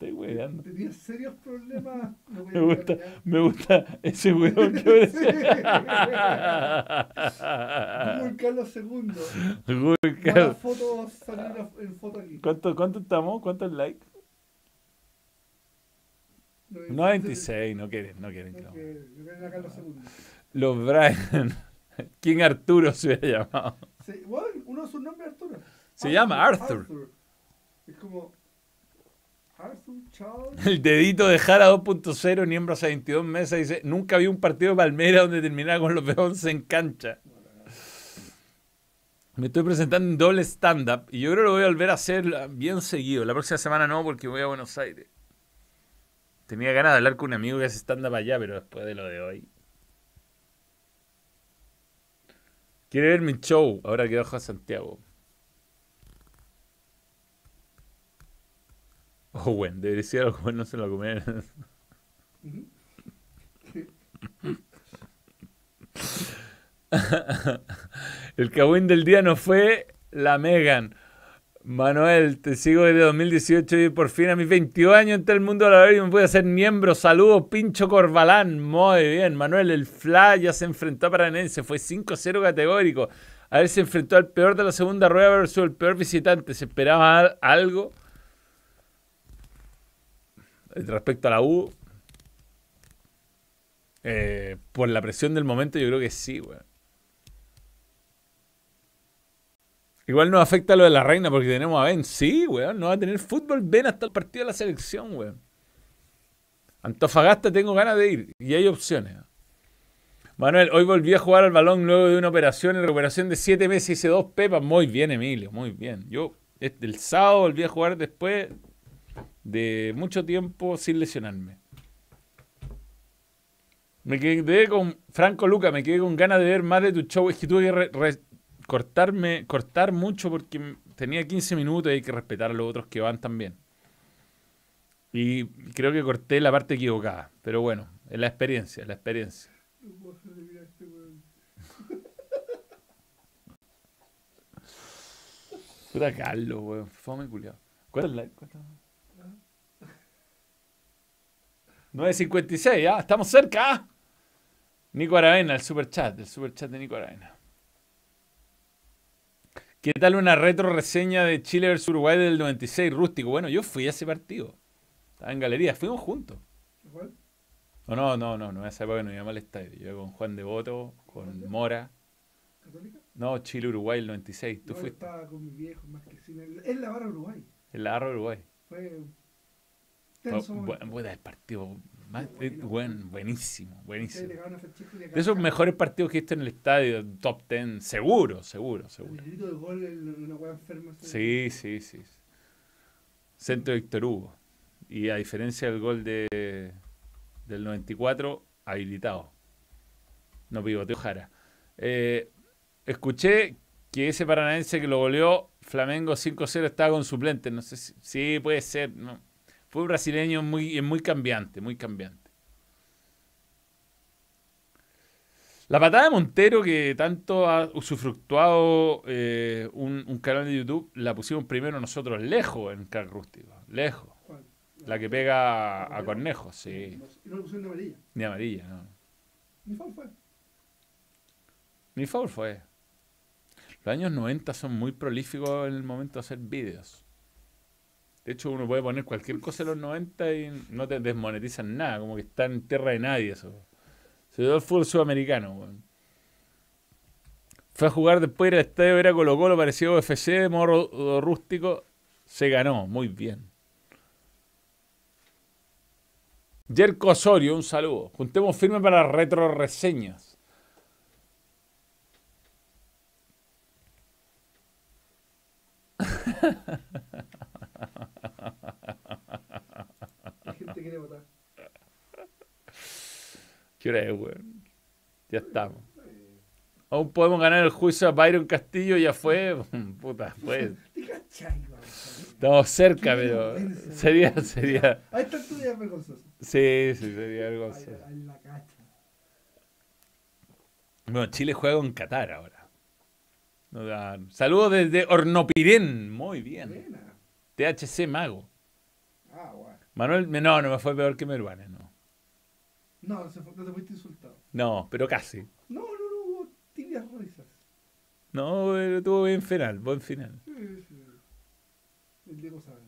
estoy weando. tenía serios problemas. No Me gusta, me gusta ese weón que parece. Google Carlos II. Google Carlos. fotos salir en foto aquí. ¿Cuánto, ¿Cuánto estamos? ¿Cuántos likes? No 26, no quieren, no quieren. No, ven a Carlos II. Los Brian. King Arturo se hubiera llamado. Sí, bueno, uno de sus nombres es Arturo. Se llama Arthur. Es como. El dedito de Jara 2.0, miembros a 22 meses, dice: Nunca vi un partido de Palmera donde terminaba con los B11 en cancha. Me estoy presentando en doble stand-up y yo creo que lo voy a volver a hacer bien seguido. La próxima semana no, porque voy a Buenos Aires. Tenía ganas de hablar con un amigo que hace stand-up allá, pero después de lo de hoy. Quiere ver mi show ahora que bajo a Santiago. Bueno, debería ser algo bueno, no se lo comer. El cagüín del día no fue la Megan. Manuel, te sigo desde 2018 y por fin a mis 22 años entré al mundo de la y me pude hacer miembro. Saludos, Pincho Corbalán. Muy bien, Manuel. El Fla ya se enfrentó a Paranense. Fue 5-0 categórico. A ver, se enfrentó al peor de la segunda rueda versus el peor visitante. ¿Se esperaba al- algo? Respecto a la U, eh, por la presión del momento, yo creo que sí, weón. Igual nos afecta lo de la reina porque tenemos a Ben. Sí, weón. No va a tener fútbol Ben hasta el partido de la selección, weón. Antofagasta tengo ganas de ir. Y hay opciones. Manuel, hoy volví a jugar al balón luego de una operación en recuperación de 7 meses. Hice dos pepas. Muy bien, Emilio. Muy bien. Yo este, el sábado volví a jugar después de mucho tiempo sin lesionarme. Me quedé con Franco Luca, me quedé con ganas de ver más de tu show. Es que tuve que re- re- cortarme, cortar mucho porque tenía 15 minutos y hay que respetar a los otros que van también. Y creo que corté la parte equivocada. Pero bueno, es la experiencia, es la experiencia. Este. Puta Carlos, weón. Fome culiado. ¿Cuántos likes? ¿Cuántos? 9.56, ya, estamos cerca. ah. Nico Aravena, el super chat, el super chat de Nico Aravena. ¿Qué tal una retro reseña de Chile vs Uruguay del 96 rústico? Bueno, yo fui a ese partido. Estaba en galería, fuimos juntos. ¿Cuál? No, no, no, no, no, esa época no íbamos al estadio. Yo iba con Juan Devoto, con Mora. ¿Católica? No, Chile-Uruguay el 96. Tú yo fuiste estaba con mi viejo más que cine. En la barra Uruguay. en la barra Uruguay. Fue un Fue tenso. bu- momento. Buena el partido. más- bueno. eh, buen- buenísimo, buenísimo. De esos mejores partidos que he visto en el estadio, top 10, seguro, seguro, El seguro. grito de gol una enferma. Sí, sí, sí. Centro de Víctor Hugo. Y a diferencia del gol de, del 94, habilitado. No pivoteo Jara. Eh, escuché que ese paranaense que lo goleó Flamengo 5-0 estaba con suplente. No sé si sí, puede ser. no. Fue un brasileño muy, muy cambiante, muy cambiante. La patada de Montero, que tanto ha usufructuado eh, un, un canal de YouTube, la pusimos primero nosotros lejos en Crack Rústico. Lejos. La que pega a, a Cornejo, sí. Y no lo pusieron de amarilla. Ni amarilla, no. Ni foul fue. Ni foul fue. Los años 90 son muy prolíficos en el momento de hacer vídeos. De hecho, uno puede poner cualquier cosa en los 90 y no te desmonetizan nada, como que está en tierra de nadie eso. Se dio el fútbol sudamericano, weón. Fue a jugar después del estadio, era Colo Colo, parecido a UFC, morro rústico. Se ganó, muy bien. Jerko Osorio, un saludo. Juntemos firme para retro reseñas. ¿Qué hora es, weón? Ya estamos. Aún podemos ganar el juicio a Byron Castillo, ya fue. Puta, fue. Estamos cerca, pero sería, sería. A esta altura ya es vergonzoso. Sí, sí, sería cacha. Bueno, Chile juega con Qatar ahora. Nos dan- Saludos desde Hornopirén. Muy bien. THC Mago. Ah, guay. Manuel, no, no me fue peor que Meruane, no. No, no, te fuiste insultado. No, pero casi. No, no, no, hubo tibias risas. No, pero tuvo buen final, buen final. Sí, sí. El Diego sabe.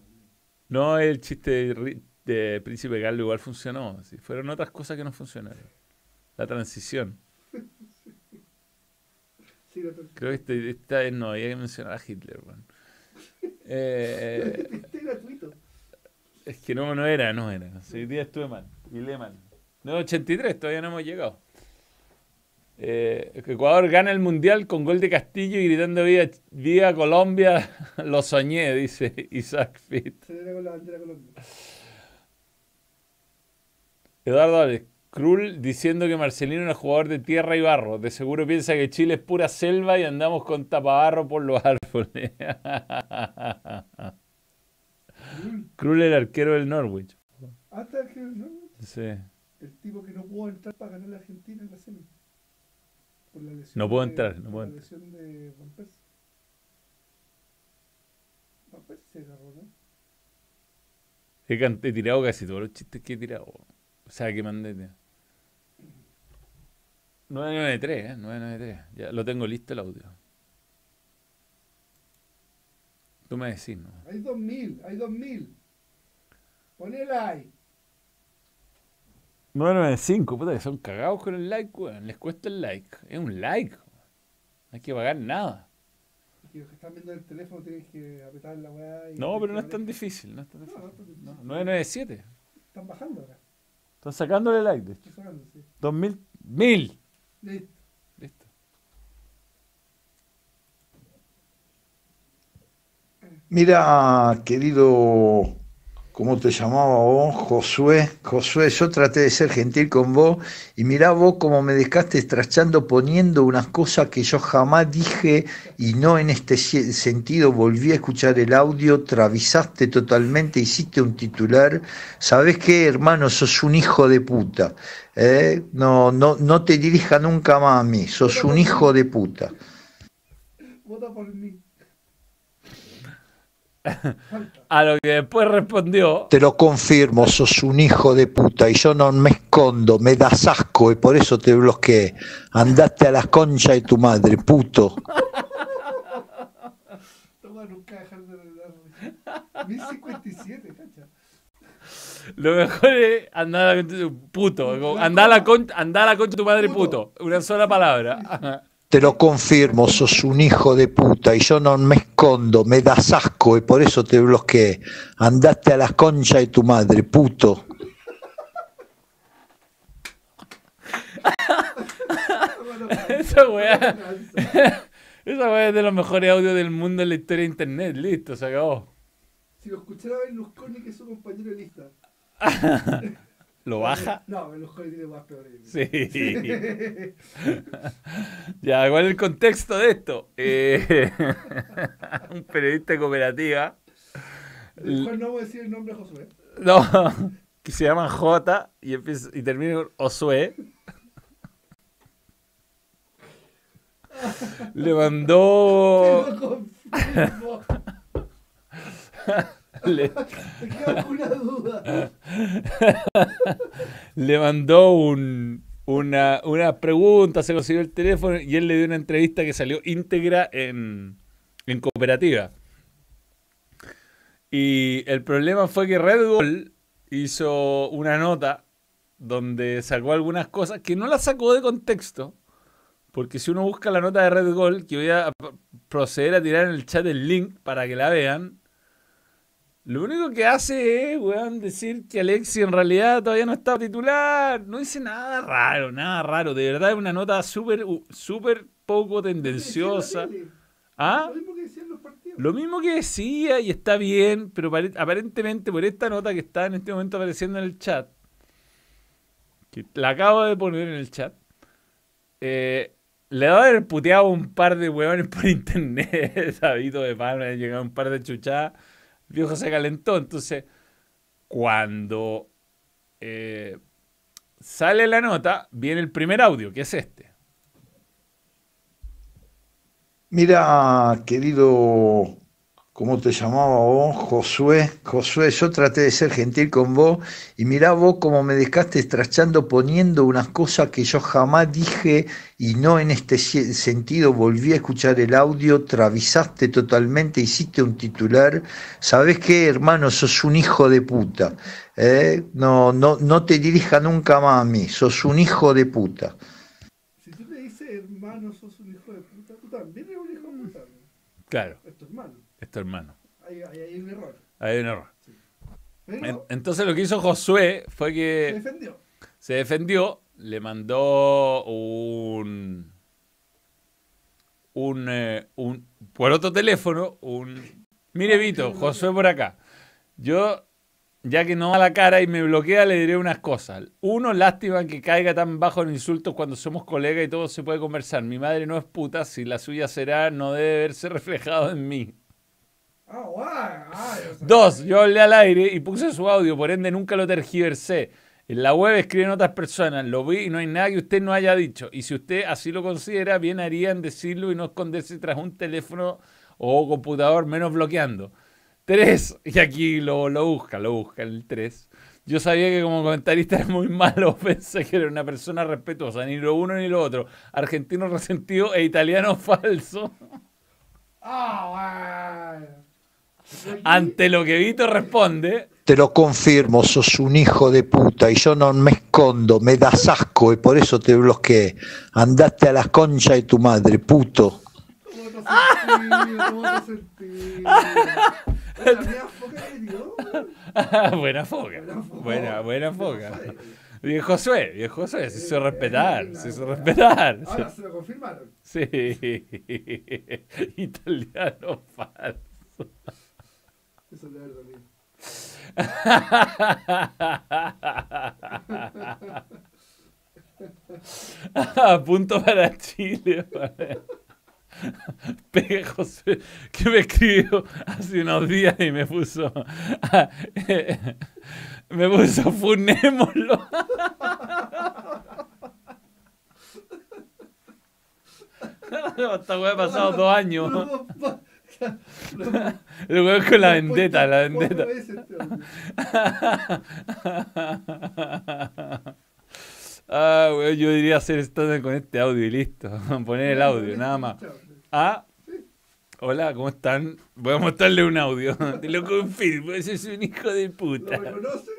No, el chiste de, de Príncipe Carlos igual funcionó. sí, Fueron otras cosas que no funcionaron. La transición. Sí, la tercera. Creo que este- esta vez no había que mencionar a Hitler. weón. Eh, Este es gratuito. es que no, no era, no era. Hoy día estuve mal. Y le mal. No, 83, todavía no hemos llegado. Eh, Ecuador gana el mundial con gol de Castillo y gritando viva, viva Colombia. Lo soñé, dice Isaac Fit. Se viene con la bandera Colombia. Eduardo Álvarez, Krul diciendo que Marcelino era jugador de tierra y barro. De seguro piensa que Chile es pura selva y andamos con tapabarro por los árboles. Krul el arquero del Norwich. Hasta que ¿no? Sí. El tipo que no pudo entrar para ganar la Argentina en la semi. Por la lesión No pudo de- entrar, no por pudo la entrar. lesión de Van Persie. Van Persie se agarró, ¿no? He, he tirado casi todos los chistes que he tirado. O sea, que mandé. tío. 993, ¿eh? 993. Ya lo tengo listo el audio. Tú me decís, ¿no? Hay 2000, hay 2000. Ponela ahí. 995, puta, que son cagados con el like, weón. Les cuesta el like. Es un like. weón. No hay que pagar nada. Y los que están viendo el teléfono tienen que apretar la weá. y- No, pero no es tan difícil. No es tan No, difícil. no difícil. No, 997. Están bajando ahora. Están sacándole like, de hecho. Estoy sacando, sí. 2000. 1000. Listo. Listo. Mira, querido, ¿cómo te llamaba vos? Josué. Josué, yo traté de ser gentil con vos y mirá vos cómo me dejaste estrachando poniendo unas cosas que yo jamás dije y no en este sentido. Volví a escuchar el audio, travisaste totalmente, hiciste un titular. ¿Sabés qué, hermano? Sos un hijo de puta. ¿eh? No, no, no te dirija nunca más a mí. Sos un hijo de puta. Vota por mí. A lo que después respondió. Te lo confirmo, sos un hijo de puta y yo no me escondo, me das asco y por eso te bloqueé. Andaste a la concha de tu madre, puto. Toma, nunca dejar de dar. 1057, cacha. Lo mejor es andar a la concha de tu puto. Andar a la concha, andar a la concha de tu madre puto. Una sola palabra. Te lo confirmo, sos un hijo de puta y yo no me escondo, me das asco y por eso te bloqueé. Andaste a la concha de tu madre, puto. Esa weá. Esa weá es de los mejores audios del mundo en la historia de internet. Listo, se acabó. Si lo escuchara Berlusconi, que es su compañero de lista. ¿Lo baja? No, Berlusconi tiene más peores. Sí. ya, ¿cuál es el contexto de esto? Eh, un periodista de cooperativa. Mejor no vamos a decir el nombre de Josué. No, que se llama J y, empieza, y termina con Osue. Le mandó. Le, duda. mandó un, una, una pregunta, se consiguió el teléfono y él le dio una entrevista que salió íntegra en, en cooperativa. Y el problema fue que Red Bull hizo una nota donde sacó algunas cosas que no las sacó de contexto. Porque si uno busca la nota de Red Gold, que voy a proceder a tirar en el chat el link para que la vean, Lo único que hace es, weón, decir que Alexi en realidad todavía no está titular. No dice nada raro, nada raro. De verdad es una nota súper, súper poco tendenciosa. ¿Ah? Lo mismo que decían los partidos. Lo mismo que decía y está bien, pero pare- aparentemente por esta nota que está en este momento apareciendo en el chat, que la acabo de poner en el chat, eh, le va a haber puteado un par de huevones por internet, Sabito de Palma, le llegado un par de chuchadas, viejo se calentó, entonces cuando eh, sale la nota, viene el primer audio, que es este. Mira, querido, ¿cómo te llamaba vos? Josué. Josué, yo traté de ser gentil con vos y mirá vos cómo me dejaste estrachando poniendo unas cosas que yo jamás dije y no en este sentido. Volví a escuchar el audio, travisaste totalmente, hiciste un titular. ¿Sabés qué, hermano? Sos un hijo de puta. ¿eh? No, no, no te dirija nunca más a mí. Sos un hijo de puta. Si tú le dices, hermano, sos un hijo de puta, tú también eres un hijo de puta. Claro, Es tu hermano. esto hermano. Ahí, ahí hay un error. Hay un error. Pero entonces lo que hizo Josué fue se que defendió. se defendió, le mandó un, un, eh, un por otro teléfono, un mire Vito, Josué por acá. Yo, ya que no da la cara y me bloquea, le diré unas cosas. Uno, lástima que caiga tan bajo en insultos cuando somos colegas y todo se puede conversar. Mi madre no es puta, si la suya será, no debe verse reflejado en mí. Ah. Ah. Dos, yo hablé al aire y puse su audio, por ende nunca lo tergiversé. En la web escriben otras personas, lo vi y no hay nada que usted no haya dicho. Y si usted así lo considera, bien haría en decirlo y no esconderse tras un teléfono o computador, menos bloqueando. Tres, y aquí lo, lo busca, lo busca, el tres. Yo sabía que como comentarista es muy malo, pensé que era una persona respetuosa, ni lo uno ni lo otro. Argentino resentido e italiano falso. Ah, guay. Ante lo que Vito responde, Te lo confirmo, sos un hijo de puta y yo no me escondo, me das asco y por eso te bloqueé. Andaste a la concha de tu madre, puto. ¿Cómo te sentís? ¿Cómo te sentís? La mía foca que dio. buena foca. Buena foca. Buena, foca. Josué. Bien Josué, bien Josué, se hizo respetar, se hizo respetar. Ahora se lo confirmaron. Sí. Italiano falso. Punto para Chile. Pegue José, que me escribió hace unos días y me puso. me puso funémoslo. Esta weá ha pasado dos años. El weón con la vendetta, la vendetta. tío. Ah, weón, yo diría hacer stand con este audio y listo. Poner el audio, nada más. Ah, hola, ¿cómo están? Voy a mostrarle un audio. Te lo confirmo, ese es un hijo de ¿Lo puta. reconocen?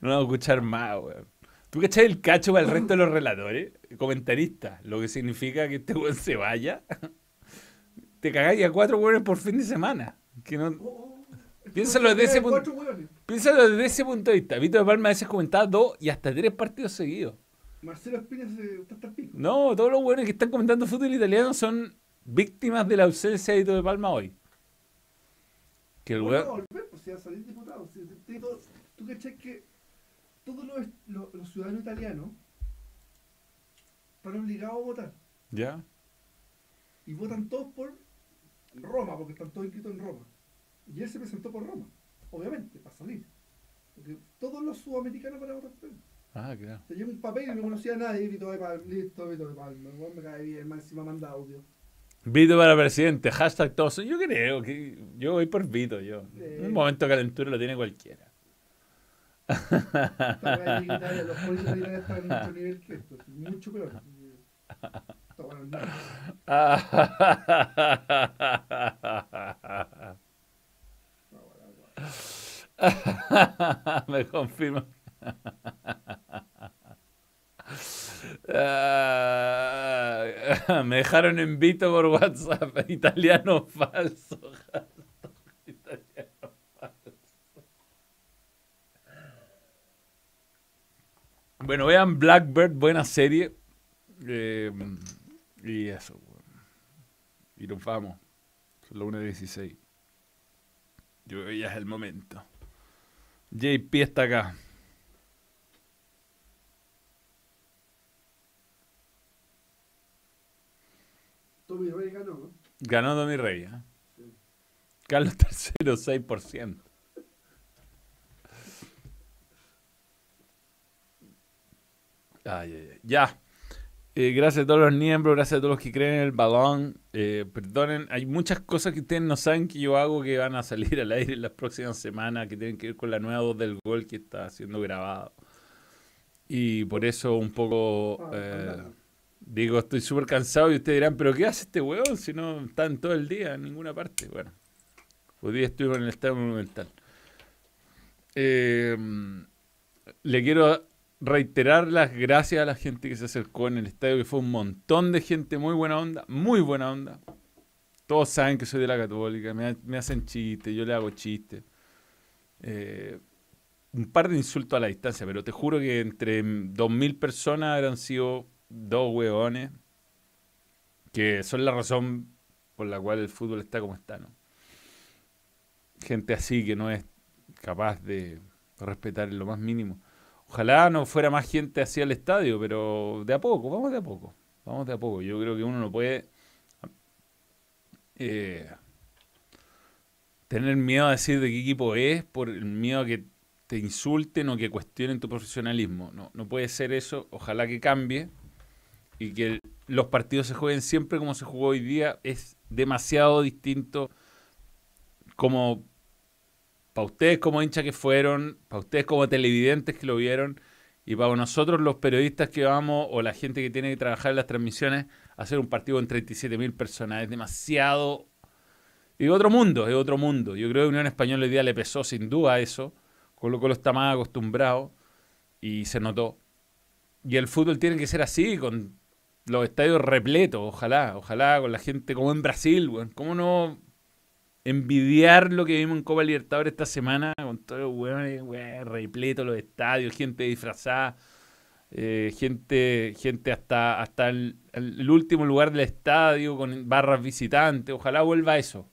No lo voy a escuchar más, weón. ¿Tú cachai el cacho para el resto de los relatores? Comentaristas. Lo que significa que este weón se vaya. Te cagáis a cuatro weones por fin de semana. Que no... Oh, oh. Piénsalo desde ese punto. Hueones. Piénsalo desde ese punto de vista. Vito de Palma a veces comentaba dos y hasta tres partidos seguidos. Marcelo Espina se está hasta pico. No, todos los buenos que están comentando fútbol italiano son víctimas de la ausencia de Vito de Palma hoy. Que el Bueno, volver, pues si va a salir diputado. si- si- si- todo- ¿Tú cachai que todos los, los- los ciudadanos italianos están obligados a votar? ¿Ya? Y votan todos por Roma, porque están todos inscritos en Roma. Y él se presentó por Roma, obviamente, para salir. Porque todos los sudamericanos van a votar por él. Ah, claro. Se lleva un papel y no conocía a nadie, Vito de Palma, listo, Vito de Palma. me cae bien, más encima manda audio. Vito para presidente, hashtag todos. Yo creo que yo voy por Vito, yo. Sí. Un momento de calentura lo tiene cualquiera. Los políticos están en mucho nivel que esto, mucho peor. Ah. Me confirma. Ah. Me dejaron invito por WhatsApp. Italiano falso. Italiano falso. Bueno, vean Blackbird, buena serie. Eh, y eso. Y nos vamos. Son las 1.16. Yo creo que ya es el momento. JP está acá. Tommy Rey ganó, ¿no? Ganó Tommy Rey. ¿eh? Sí. Carlos III, 6%. Ay, ay, ay. Ya. Eh, gracias a todos los miembros, gracias a todos los que creen en el balón. Eh, perdonen, hay muchas cosas que ustedes no saben que yo hago que van a salir al aire en las próximas semanas, que tienen que ver con la nueva voz del gol que está siendo grabado. Y por eso un poco... Ah, eh. Digo, estoy súper cansado y ustedes dirán, ¿pero qué hace este huevón si no están todo el día en ninguna parte? Bueno, hoy día estuve en el Estadio Monumental. Eh, le quiero reiterar las gracias a la gente que se acercó en el estadio, que fue un montón de gente, muy buena onda, muy buena onda. Todos saben que soy de la católica, me, ha- me hacen chistes, yo le hago chistes. Eh, un par de insultos a la distancia, pero te juro que entre 2.000 personas habrán sido dos hueones que son la razón por la cual el fútbol está como está, ¿no? Gente así que no es capaz de respetar en lo más mínimo. Ojalá no fuera más gente así al estadio, pero de a poco, vamos de a poco. Vamos de a poco. Yo creo que uno no puede eh, tener miedo a decir de qué equipo es por el miedo a que te insulten o que cuestionen tu profesionalismo. No, no puede ser eso. Ojalá que cambie y que los partidos se jueguen siempre como se jugó hoy día. Es demasiado distinto como para ustedes como hinchas que fueron, para ustedes como televidentes que lo vieron y para nosotros los periodistas que vamos o la gente que tiene que trabajar en las transmisiones, hacer un partido con 37.000 personas es demasiado... Y otro mundo, es otro mundo. Yo creo que Unión Española hoy día le pesó sin duda eso. Colo Colo está más acostumbrado y se notó. Y el fútbol tiene que ser así, con los estadios repletos, ojalá, ojalá, con la gente como en Brasil, weón. ¿Cómo no envidiar lo que vimos en Copa Libertadores esta semana? Con todos los weones, weón, repletos los estadios, gente disfrazada, eh, gente, gente hasta, hasta el, el último lugar del estadio, con barras visitantes. Ojalá vuelva eso.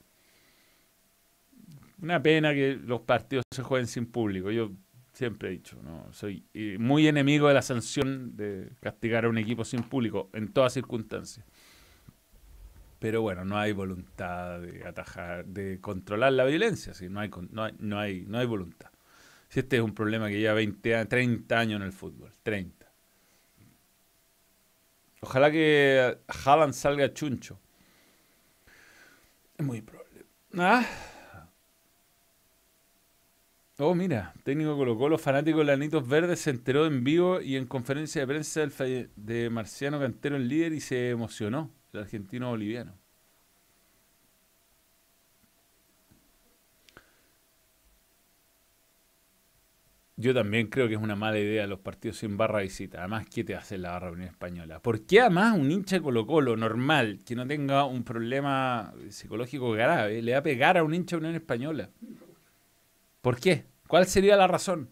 Una pena que los partidos se jueguen sin público. Yo siempre he dicho, no soy eh, muy enemigo de la sanción de castigar a un equipo sin público en todas circunstancias. Pero bueno, no hay voluntad de atajar, de controlar la violencia, sí, no hay no hay, no hay, no hay voluntad. Si este es un problema que lleva 20 años, 30 años en el fútbol, 30. Ojalá que Haaland salga chuncho. Es muy probable. Ah. Oh, mira, técnico Colo Colo, fanático de Lanitos Verdes, se enteró en vivo y en conferencia de prensa del de Marciano Cantero, el líder, y se emocionó, el argentino boliviano. Yo también creo que es una mala idea los partidos sin barra visita. Además, ¿qué te hace la barra Unión Española? ¿Por qué además un hincha de Colo Colo normal, que no tenga un problema psicológico grave, le va a pegar a un hincha de Unión Española? ¿Por qué? ¿Cuál sería la razón?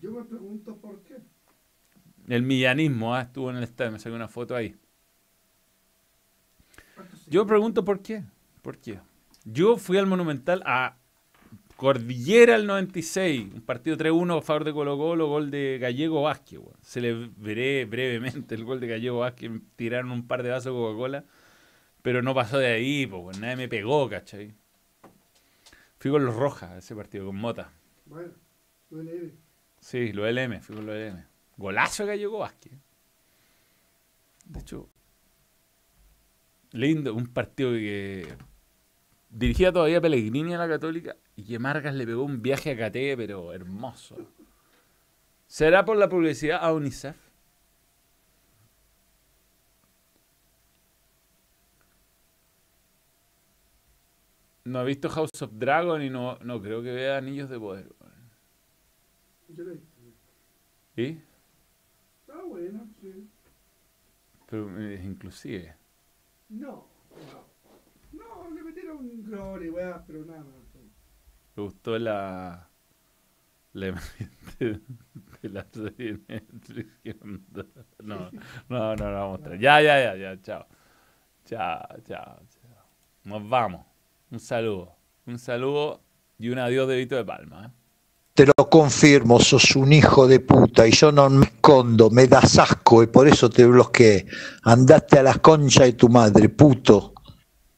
Yo me pregunto por qué. El millanismo, ah, estuvo en el estadio, me saqué una foto ahí. ¿Cuántos se- Yo pregunto por qué. ¿Por qué? Yo fui al Monumental a Cordillera el 96, un partido 3-1 a favor de Colo Colo, gol de Gallego Vázquez. le veré brevemente el gol de Gallego Vázquez, me tiraron un par de vasos de Coca-Cola, pero no pasó de ahí, pues, weón, nadie me pegó, ¿cachai? Fui con los Rojas a ese partido, con Mota. Bueno, duele ir. Sí, lo LM, fui con lo LM. Golazo de Gallego Vázquez. De hecho, lindo, un partido que dirigía todavía Pellegrini a la Católica y que Margas le pegó un viaje a Cate, pero hermoso. ¿Será por la publicidad a UNICEF? No he visto House of Dragon y no, no creo que vea Anillos de Poder. Yo lo he visto. ¿Y? Está bueno, sí. Pero es inclusive. No, no. No, le metieron glory, weá, pero nada más. Me gustó la. Le de, la serie No, no, no, no, vamos a Ya, ya, ya, ya, chao. Chao, chao, chao. Nos vamos. Un saludo. Un saludo y un adiós de Vito de Palma. ¿eh? Te lo confirmo, sos un hijo de puta y yo no me escondo, me das asco y por eso te bloqueé. Andaste a la concha de tu madre, puto.